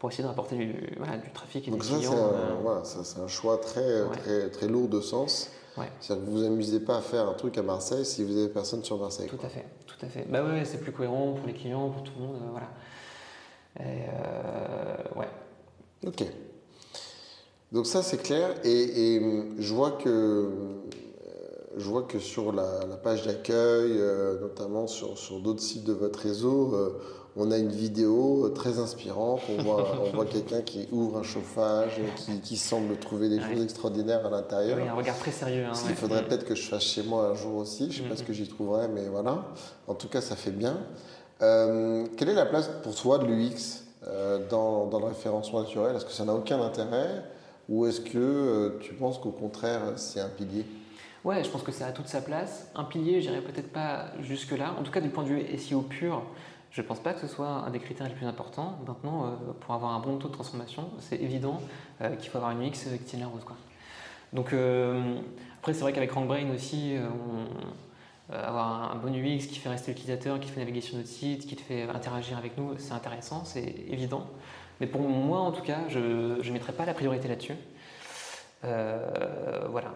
pour essayer de rapporter du, voilà, du trafic et donc des ça, clients. Voilà, c'est un choix très, très, très lourd de sens. C'est-à-dire que vous vous amusez pas à faire un truc à Marseille si vous avez personne sur Marseille. Tout à fait, tout à fait. Bah ouais, c'est plus cohérent pour les clients, pour tout le monde, voilà. Et euh, ouais. Ok. Donc ça c'est clair et, je vois que euh, je vois que sur la, page d'accueil, euh, notamment sur, sur d'autres sites de votre réseau, on a une vidéo très inspirante. On voit, *laughs* on voit quelqu'un qui ouvre un chauffage, qui, qui semble trouver des choses extraordinaires à l'intérieur. Oui, un regard très sérieux. Hein, Il faudrait peut-être que je fasse chez moi un jour aussi. Je ne sais pas ce que j'y trouverai, mais voilà. En tout cas, ça fait bien. Euh, quelle est la place pour toi de l'UX euh, dans, le référencement naturel? Est-ce que ça n'a aucun intérêt? Ou est-ce que euh, tu penses qu'au contraire c'est un pilier? Ouais, je pense que ça a toute sa place. Un pilier, je n'irai peut-être pas jusque-là. En tout cas, du point de vue SEO pur, je ne pense pas que ce soit un des critères les plus importants. Maintenant, pour avoir un bon taux de transformation, c'est évident qu'il faut avoir une UX qui tient la route. Donc, après, c'est vrai qu'avec RankBrain aussi, on, avoir un bon UX qui fait rester l'utilisateur, qui fait naviguer sur notre site, qui te fait interagir avec nous, c'est intéressant, c'est évident. Mais pour moi, en tout cas, je ne mettrai pas la priorité là-dessus. voilà.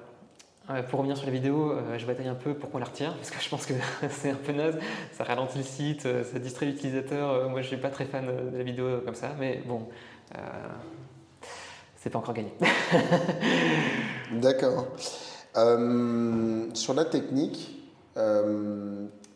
pour revenir sur la vidéo, je bataille un peu pour qu'on la retire parce que je pense que *laughs* c'est un peu naze. Ça ralentit le site, ça distrait l'utilisateur. moi, je suis pas très fan de la vidéo comme ça, mais bon, c'est pas encore gagné. *laughs* D'accord. sur la technique,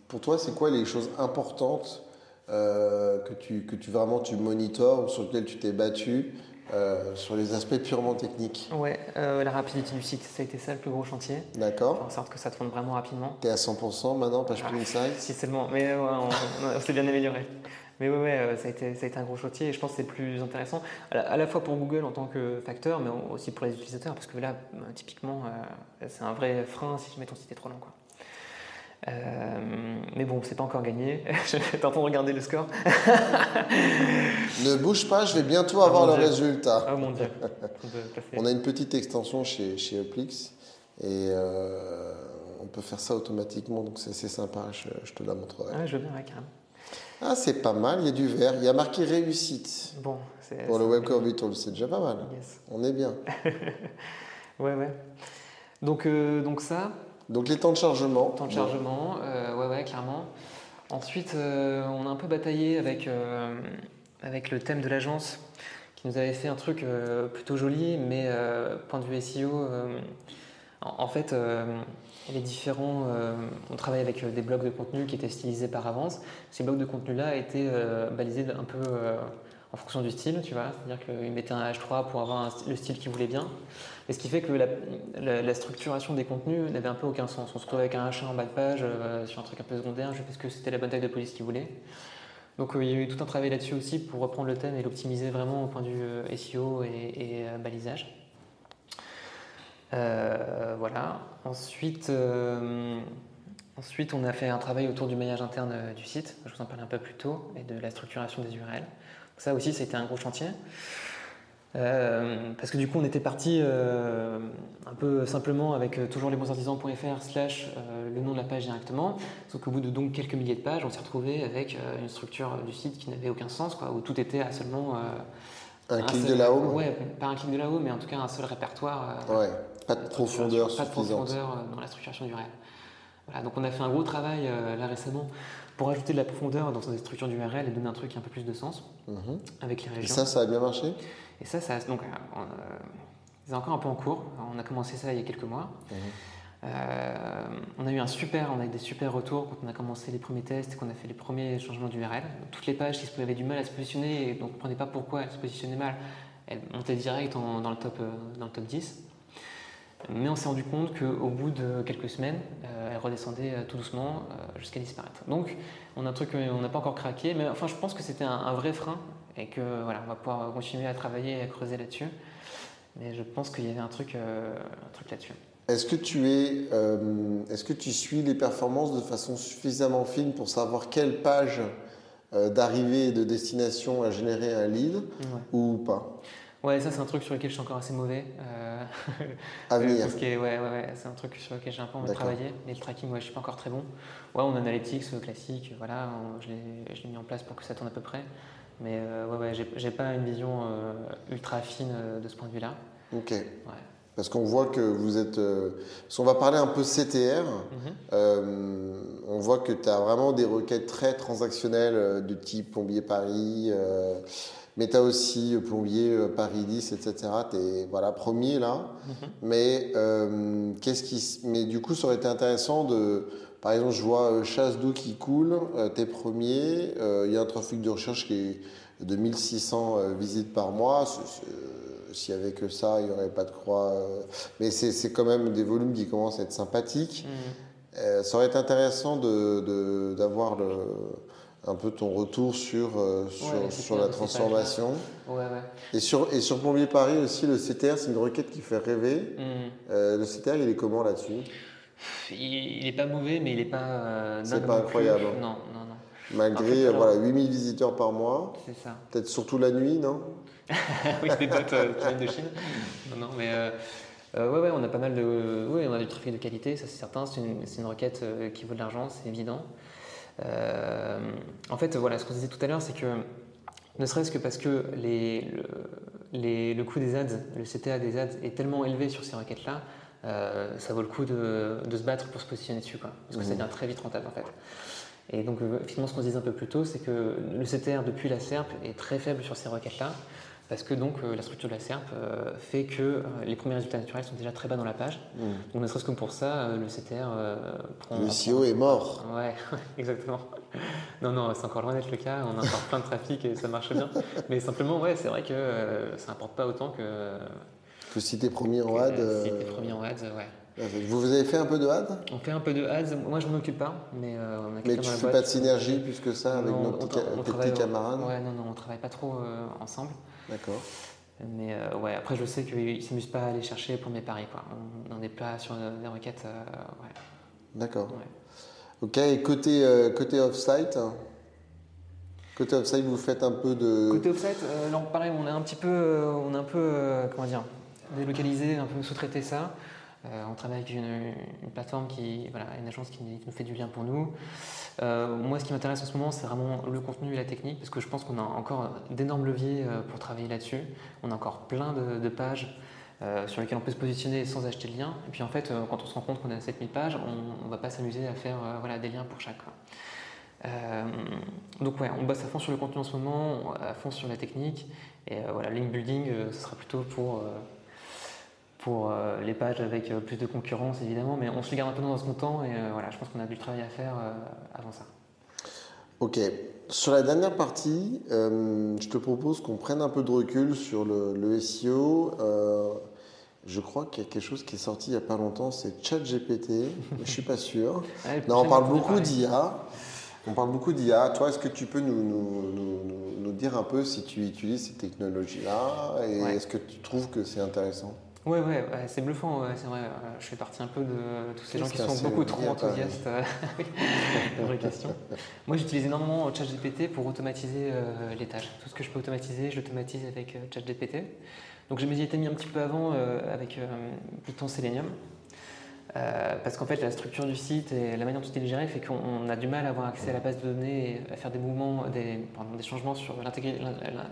pour toi, c'est quoi les choses importantes euh, que, tu, que tu vraiment tu monitores ou sur lesquelles tu t'es battu euh, sur les aspects purement techniques? Ouais, euh, la rapidité du site, ça a été ça le plus gros chantier. D'accord. Faire en sorte que ça tourne vraiment rapidement. Tu es à 100% maintenant, page ah, Insight Si seulement, mais on, s'est bien amélioré. Mais ouais, ouais ça, a été, ça a été un gros chantier et je pense que c'est plus intéressant, à la, fois pour Google en tant que facteur, mais aussi pour les utilisateurs, parce que là, typiquement, c'est un vrai frein si jamais ton site est trop long. Quoi. Euh, mais bon, c'est pas encore gagné. *laughs* T'es en train de regarder le score *laughs* Ne bouge pas, je vais bientôt avoir le résultat. Oh mon dieu. *laughs* on a une petite extension chez, chez Uplix et euh, on peut faire ça automatiquement, donc c'est assez sympa, je, te la montrerai. Ah, je veux bien, ouais, carrément. Ah, c'est pas mal, il y a du vert, il y a marqué réussite. Bon, Pour le Web Core c'est déjà pas mal. On est bien. ouais, ouais. Donc, euh, donc ça, donc les temps de chargement. Temps de chargement, euh, ouais, ouais, clairement. Ensuite, euh, on a un peu bataillé avec, euh, avec le thème de l'agence qui nous avait fait un truc plutôt joli, mais point de vue SEO, en, fait, les différents. on travaille avec des blocs de contenu qui étaient stylisés par avance. Ces blocs de contenu-là étaient balisés un peu en fonction du style, tu vois. C'est-à-dire qu'ils mettaient un H3 pour avoir le style qu'ils voulaient bien. Et ce qui fait que la, structuration des contenus n'avait un peu aucun sens. On se retrouvait avec un H1 en bas de page, euh, sur un truc un peu secondaire, juste parce que c'était la bonne taille de police qu'ils voulaient. Donc euh, il y a eu tout un travail là-dessus aussi pour reprendre le thème et l'optimiser vraiment au point de vue euh, SEO et, balisage. voilà. Ensuite, ensuite, on a fait un travail autour du maillage interne du site. Je vous en parlais un peu plus tôt, et de la structuration des URL. Ça aussi, c'était un gros chantier. Euh, parce que du coup, on était parti euh, un peu simplement avec euh, toujours les bons artisans.fr slash le nom de la page directement. Sauf qu'au bout de donc quelques milliers de pages, on s'est retrouvé avec une structure du site qui n'avait aucun sens, quoi, où tout était à seulement. un, clic de la home Ouais, pas un clic de la home, mais en tout cas un seul répertoire. ouais, pas de profondeur Pas de profondeur dans la structuration du Voilà, donc on a fait un gros travail là récemment pour ajouter de la profondeur dans cette structure d'URL et donner un truc qui a un peu plus de sens mhm. avec les régions. Et ça, ça a bien marché? Et ça, ça donc, euh, c'est encore un peu en cours. On a commencé ça il y a quelques mois. Mhm. Euh, on a eu un super, on a eu des super retours quand on a commencé les premiers tests et qu'on a fait les premiers changements d'URL. Toutes les pages qui avaient du mal à se positionner et donc on ne comprenait pas pourquoi elles se positionnaient mal, elles montaient direct dans, le top, euh, dans le top 10. Mais on s'est rendu compte qu'au bout de quelques semaines, euh, elle redescendait euh, tout doucement euh, jusqu'à disparaître. Donc, on a un truc qu'on n'a pas encore craqué, mais enfin, je pense que c'était un, vrai frein et que voilà, on va pouvoir continuer à travailler et à creuser là-dessus. Mais je pense qu'il y avait un truc, un truc là-dessus. Est-ce que tu es, est-ce que tu suis les performances de façon suffisamment fine pour savoir quelle page d'arrivée et de destination a généré un lead ou pas? Ouais, ça c'est un truc sur lequel je suis encore assez mauvais. Euh, à *laughs* venir. ouais, ouais, ouais, c'est un truc sur lequel j'ai un peu envie de travailler. Mais le tracking, ouais, je suis pas encore très bon. Ouais, on analytics euh, classique, voilà, je l'ai mis en place pour que ça tourne à peu près. Mais euh, ouais, ouais, j'ai pas une vision ultra fine de ce point de vue-là. Ok. Ouais. Parce qu'on voit que vous êtes. parce qu'on va parler un peu CTR. Mhm. on voit que tu as vraiment des requêtes très transactionnelles de type Plombier Paris. Mais tu as aussi euh, Plombier, euh, Paris 10, etc. Tu es voilà, premier là. Mhm. Mais, euh, qu'est-ce qui, mais du coup, ça aurait été intéressant de. Par exemple, je vois chasse d'eau qui coule, tu es premier. Il y a un trafic de recherche qui est de 1600 visites par mois. S'il n'y avait que ça, il n'y aurait pas de croix. mais c'est quand même des volumes qui commencent à être sympathiques. Mhm. ça aurait été intéressant d'avoir de, le un peu ton retour sur, euh, sur, sur la transformation. Ouais, ouais. Et sur, et sur Plombier Paris aussi, le CTR, c'est une requête qui fait rêver. Mm. Euh, le CTR, il est comment là-dessus? Il n'est pas mauvais, mais il n'est pas. Euh, c'est pas incroyable. Non, non, non. Malgré voilà, 8000 visiteurs par mois. C'est ça. Peut-être surtout la nuit, non? *laughs* Oui, c'est des viennent de Chine. Non, non, mais. ouais, ouais, on a pas mal de. Oui, on a du trafic de qualité, ça c'est certain. C'est une, une, requête qui vaut de l'argent, c'est évident. Euh, en fait, voilà, ce qu'on disait tout à l'heure, c'est que ne serait-ce que parce que les, le coût des ads, le CTA des ads est tellement élevé sur ces requêtes-là, ça vaut le coup de, se battre pour se positionner dessus, quoi, parce que ça mmh. devient très vite rentable en fait. Et donc, finalement, ce qu'on disait un peu plus tôt, c'est que le CTR depuis la SERP est très faible sur ces requêtes-là parce que donc euh, la structure de la SERP euh, fait que euh, les premiers résultats naturels sont déjà très bas dans la page. Hmm. Donc ne serait-ce que pour ça, le CTR prend... Le SEO est mort. Ouais, *laughs* exactement. Non, non, c'est encore loin d'être le cas, on a encore plein de trafic et ça marche bien. Mais simplement, ouais, c'est vrai que ça n'importe pas autant que... Que si t'es premier en ad... Si t'es premier en ads, ouais. Vous avez fait un peu de ads On fait un peu de ads. Moi, je m'en occupe pas, mais on a Mais tu fais pas de synergie plus que ça avec nos petits, petits camarades? Ouais, non, non, on travaille pas trop ensemble. D'accord. Mais euh, ouais, après, je sais qu'ils ne s'amusent pas à aller chercher pour mes paris. Quoi. On n'en est pas sur des requêtes. Euh, ouais. D'accord. Ok, et côté, euh, côté off-site Côté off-site, vous faites un peu de. Côté off-site, pareil, on est un petit peu, on est un peu comment dire, délocalisé, un peu sous-traité ça. On travaille avec une, plateforme qui, voilà, une agence qui nous fait du bien pour nous. Euh, moi, ce qui m'intéresse en ce moment, c'est vraiment le contenu et la technique, parce que je pense qu'on a encore d'énormes leviers euh, pour travailler là-dessus. On a encore plein de, pages euh, sur lesquelles on peut se positionner sans acheter de lien. Et puis en fait, quand on se rend compte qu'on a 7000 pages, on ne va pas s'amuser à faire voilà, des liens pour chaque. donc ouais, on bosse à fond sur le contenu en ce moment, à fond sur la technique. Et voilà, link building, ce sera plutôt pour pour euh, les pages avec euh, plus de concurrence évidemment, mais on se garde un peu dans ce temps et euh, voilà, je pense qu'on a du travail à faire avant ça. Ok. Sur la dernière partie, je te propose qu'on prenne un peu de recul sur le, SEO. je crois qu'il y a quelque chose qui est sorti il n'y a pas longtemps, c'est ChatGPT. je ne suis pas sûr. *laughs* non, on parle beaucoup d'IA. On parle beaucoup d'IA. Toi, est-ce que tu peux nous, nous, nous, dire un peu si tu utilises ces technologies-là et est-ce que tu trouves que c'est intéressant? Ouais, ouais, c'est bluffant, c'est vrai. Je fais partie un peu de tous ces gens qui sont beaucoup trop enthousiastes. *laughs* vraie question. Moi, j'utilise énormément ChatGPT pour automatiser euh, les tâches. Tout ce que je peux automatiser, je l'automatise avec euh, ChatGPT. Donc, je m'y étais mis un petit peu avant euh, avec Python Selenium. parce qu'en fait, la structure du site et la manière dont il est géré fait qu'on a du mal à avoir accès à la base de données et à faire des mouvements, des, pardon, des changements sur la, la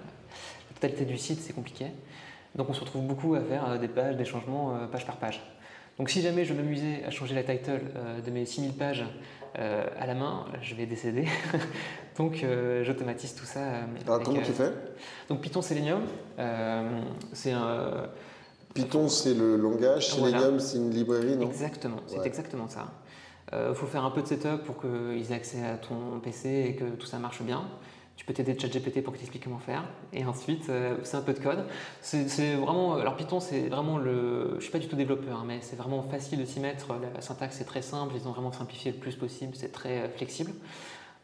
totalité du site, c'est compliqué. Donc on se retrouve beaucoup à faire euh, des pages, des changements euh, page par page. Donc si jamais je m'amusais à changer la title euh, de mes 6000 pages à la main, je vais décéder. *laughs* Donc j'automatise tout ça. Alors comment tu fais? Donc Python Selenium, c'est un... Python c'est le langage, Selenium c'est une librairie, non? Exactement, c'est exactement ça. Il faut faire un peu de setup pour qu'ils aient accès à ton PC et que tout ça marche bien tu peux t'aider de ChatGPT pour qu'il t'explique comment faire. Et ensuite, euh, c'est un peu de code. C'est vraiment, alors Python, c'est vraiment le, je suis pas du tout développeur, hein, mais c'est vraiment facile de s'y mettre. La syntaxe est très simple, ils ont vraiment simplifié le plus possible, c'est très euh, flexible.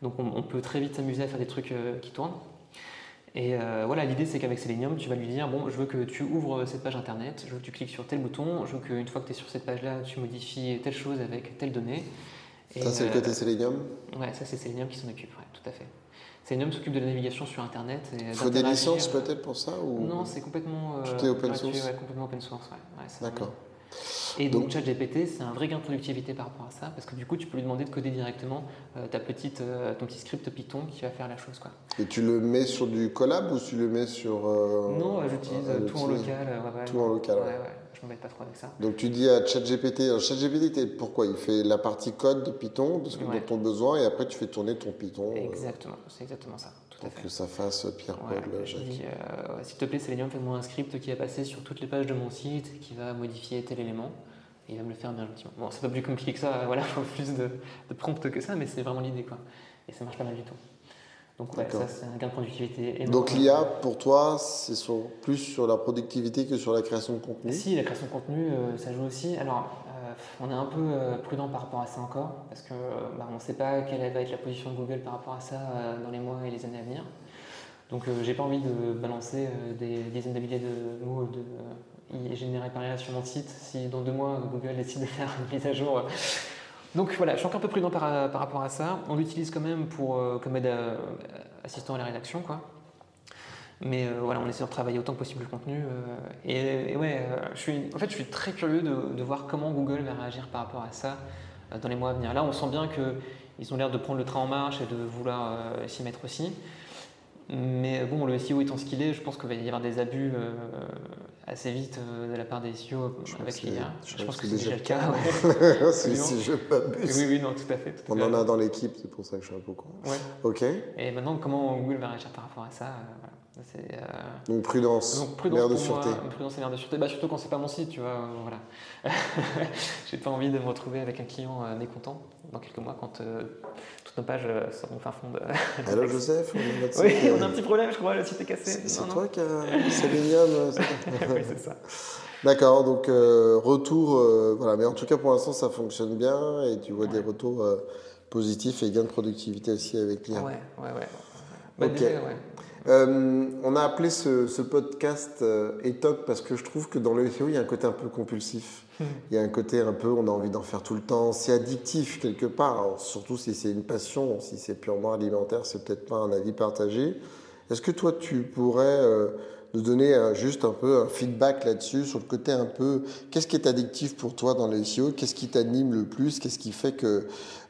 Donc on, peut très vite s'amuser à faire des trucs euh, qui tournent. Et voilà, l'idée c'est qu'avec Selenium, tu vas lui dire bon, je veux que tu ouvres cette page internet, je veux que tu cliques sur tel bouton, je veux qu'une fois que tu es sur cette page-là, tu modifies telle chose avec telle donnée. ça, c'est le côté Selenium? Ouais, ça, c'est Selenium qui s'en occupe, tout à fait. Selenium s'occupe de la navigation sur Internet. Il faut des licences peut-être pour ça ou... Non, c'est complètement, euh, open source. Ouais, complètement open source. Ouais. D'accord. Et donc, ChatGPT, c'est un vrai gain de productivité par rapport à ça, parce que du coup, tu peux lui demander de coder directement euh, ta petite, euh, ton petit script Python qui va faire la chose. Quoi. Et tu le mets sur du collab ou tu le mets sur... non, j'utilise tout en local. tout en local, pas trop avec ça. Donc tu dis à ChatGPT, ChatGPT, pourquoi? Il fait la partie code de Python, parce que ouais. dont ton besoin, et après tu fais tourner ton Python. Euh, exactement, c'est exactement ça. Tout pour que ça fasse Pierre-Paul, ouais, euh, S'il te plaît, Selenium, fais-moi un script qui va passer sur toutes les pages de mon site, qui va modifier tel élément. Et il va me le faire bien gentiment. Bon, c'est pas plus compliqué que ça, voilà, *laughs* plus de, de prompt que ça, mais c'est vraiment l'idée, quoi. Et ça marche pas mal du tout. Donc ça c'est un gain de productivité énorme. Donc l'IA pour toi c'est plus sur la productivité que sur la création de contenu? Si, la création de contenu euh, ça joue aussi. Alors euh, on est un peu euh, prudent par rapport à ça encore parce que bah, ne sait pas quelle va être la position de Google par rapport à ça dans les mois et les années à venir. Donc j'ai pas envie de balancer des dizaines de milliers de mots de générés par IA sur mon site si dans deux mois Google décide de faire une mise à jour donc voilà, je suis encore un peu prudent par, rapport à ça. On l'utilise quand même pour, euh, comme aide assistant à la rédaction. Quoi. Mais euh, voilà, on essaie de travailler autant que possible le contenu. Euh, et, ouais, en fait, je suis très curieux de, voir comment Google va réagir par rapport à ça dans les mois à venir. Là, on sent bien qu'ils ont l'air de prendre le train en marche et de vouloir s'y mettre aussi. Mais bon, le SEO étant ce qu'il est, je pense qu'il va y avoir des abus euh, assez vite euh, de la part des SEO avec l'IA. Je, pense que c'est déjà le cas. *laughs* si, si, je m'abuse. Oui, oui, non, tout à fait. On en a dans l'équipe, c'est pour ça que je suis un peu con. Ouais. Ok. Et maintenant, comment Google va réagir par rapport à ça euh, Donc prudence, Donc, prudence de sûreté. prudence et l'air de sûreté. Bah, surtout quand c'est pas mon site, tu vois. voilà. *laughs* J'ai pas envie de me retrouver avec un client mécontent dans quelques mois quand toutes nos pages seront fin fond de. *laughs* Alors Joseph, on a, oui, on a un petit problème, je crois, le site est cassé. C'est toi qui as Selenium *laughs* Oui, c'est ça. D'accord, donc euh, retour, euh, voilà, mais en tout cas pour l'instant ça fonctionne bien et tu vois des retours euh, positifs et gains de productivité aussi avec l'IA. Ouais, ouais, ouais. Bah, ok. ouais. On a appelé ce, ce podcast ETOC parce que je trouve que dans le SEO il y a un côté un peu compulsif. Il y a un côté un peu, on a envie d'en faire tout le temps. C'est addictif quelque part, surtout si c'est une passion, si c'est purement alimentaire, c'est peut-être pas un avis partagé. Est-ce que toi, tu pourrais euh, nous donner juste un peu un feedback là-dessus, sur le côté un peu, qu'est-ce qui est addictif pour toi dans le SEO Qu'est-ce qui t'anime le plus? Qu'est-ce qui fait que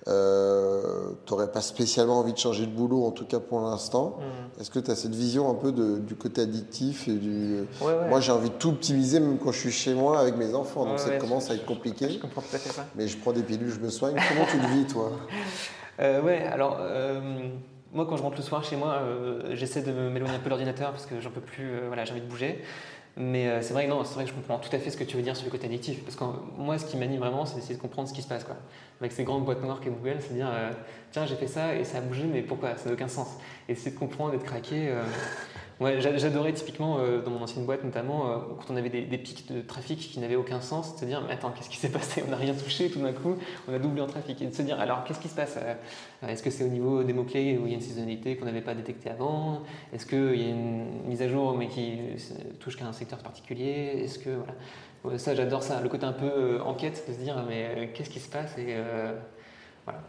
euh, tu n'aurais pas spécialement envie de changer de boulot, en tout cas pour l'instant? Mm. Est-ce que tu as cette vision un peu du côté addictif et du... Moi, j'ai envie de tout optimiser, même quand je suis chez moi avec mes enfants, donc ça commence à être compliqué. Je, comprends tout à fait Mais je prends des pilules, je me soigne. Comment tu le vis, toi? *laughs* Euh, Ouais, alors... Euh, moi, quand je rentre le soir chez moi, euh, j'essaie de m'éloigner un peu l'ordinateur parce que j'en peux plus, euh, voilà, j'ai envie de bouger. Mais euh, c'est vrai, non, c'est vrai que je comprends tout à fait ce que tu veux dire sur le côté addictif. Parce que moi, ce qui m'anime vraiment, c'est d'essayer de comprendre ce qui se passe. Quoi. Avec ces grandes boîtes noires qu'est Google, c'est dire tiens, j'ai fait ça et ça a bougé, mais pourquoi? Ça n'a aucun sens. Et c'est de comprendre, d'être craqué. Ouais, j'adorais typiquement euh, dans mon ancienne boîte notamment euh, quand on avait des, pics de trafic qui n'avaient aucun sens, de se dire mais attends qu'est-ce qui s'est passé? On n'a rien touché tout d'un coup, on a doublé en trafic et de se dire alors qu'est-ce qui se passe? Euh, Est-ce que c'est au niveau des mots clés où il y a une saisonnalité qu'on n'avait pas détectée avant? Est-ce qu'il y a une mise à jour mais qui touche qu'à un secteur particulier? Est-ce que voilà ça j'adore ça, le côté un peu enquête de se dire mais qu'est-ce qui se passe? Et voilà.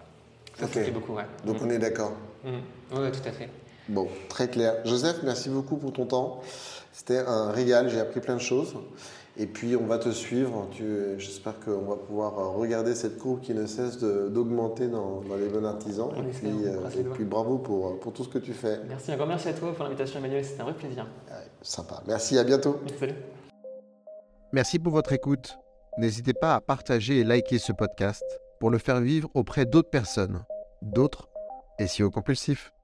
Ça, okay. beaucoup, ouais. Donc on est d'accord. Mmh. Oui, tout à fait. Bon, très clair. Joseph, merci beaucoup pour ton temps. C'était un régal, j'ai appris plein de choses. Et puis on va te suivre. J'espère qu'on va pouvoir regarder cette courbe qui ne cesse d'augmenter dans, les bons artisans. et, puis, euh, et puis, bravo pour, pour, tout ce que tu fais. Merci, encore merci à toi pour l'invitation Emmanuel, c'était un vrai plaisir. sympa. Merci, à bientôt. Salut. Merci pour votre écoute. N'hésitez pas à partager et liker ce podcast pour le faire vivre auprès d'autres personnes, d'autres SEO compulsifs.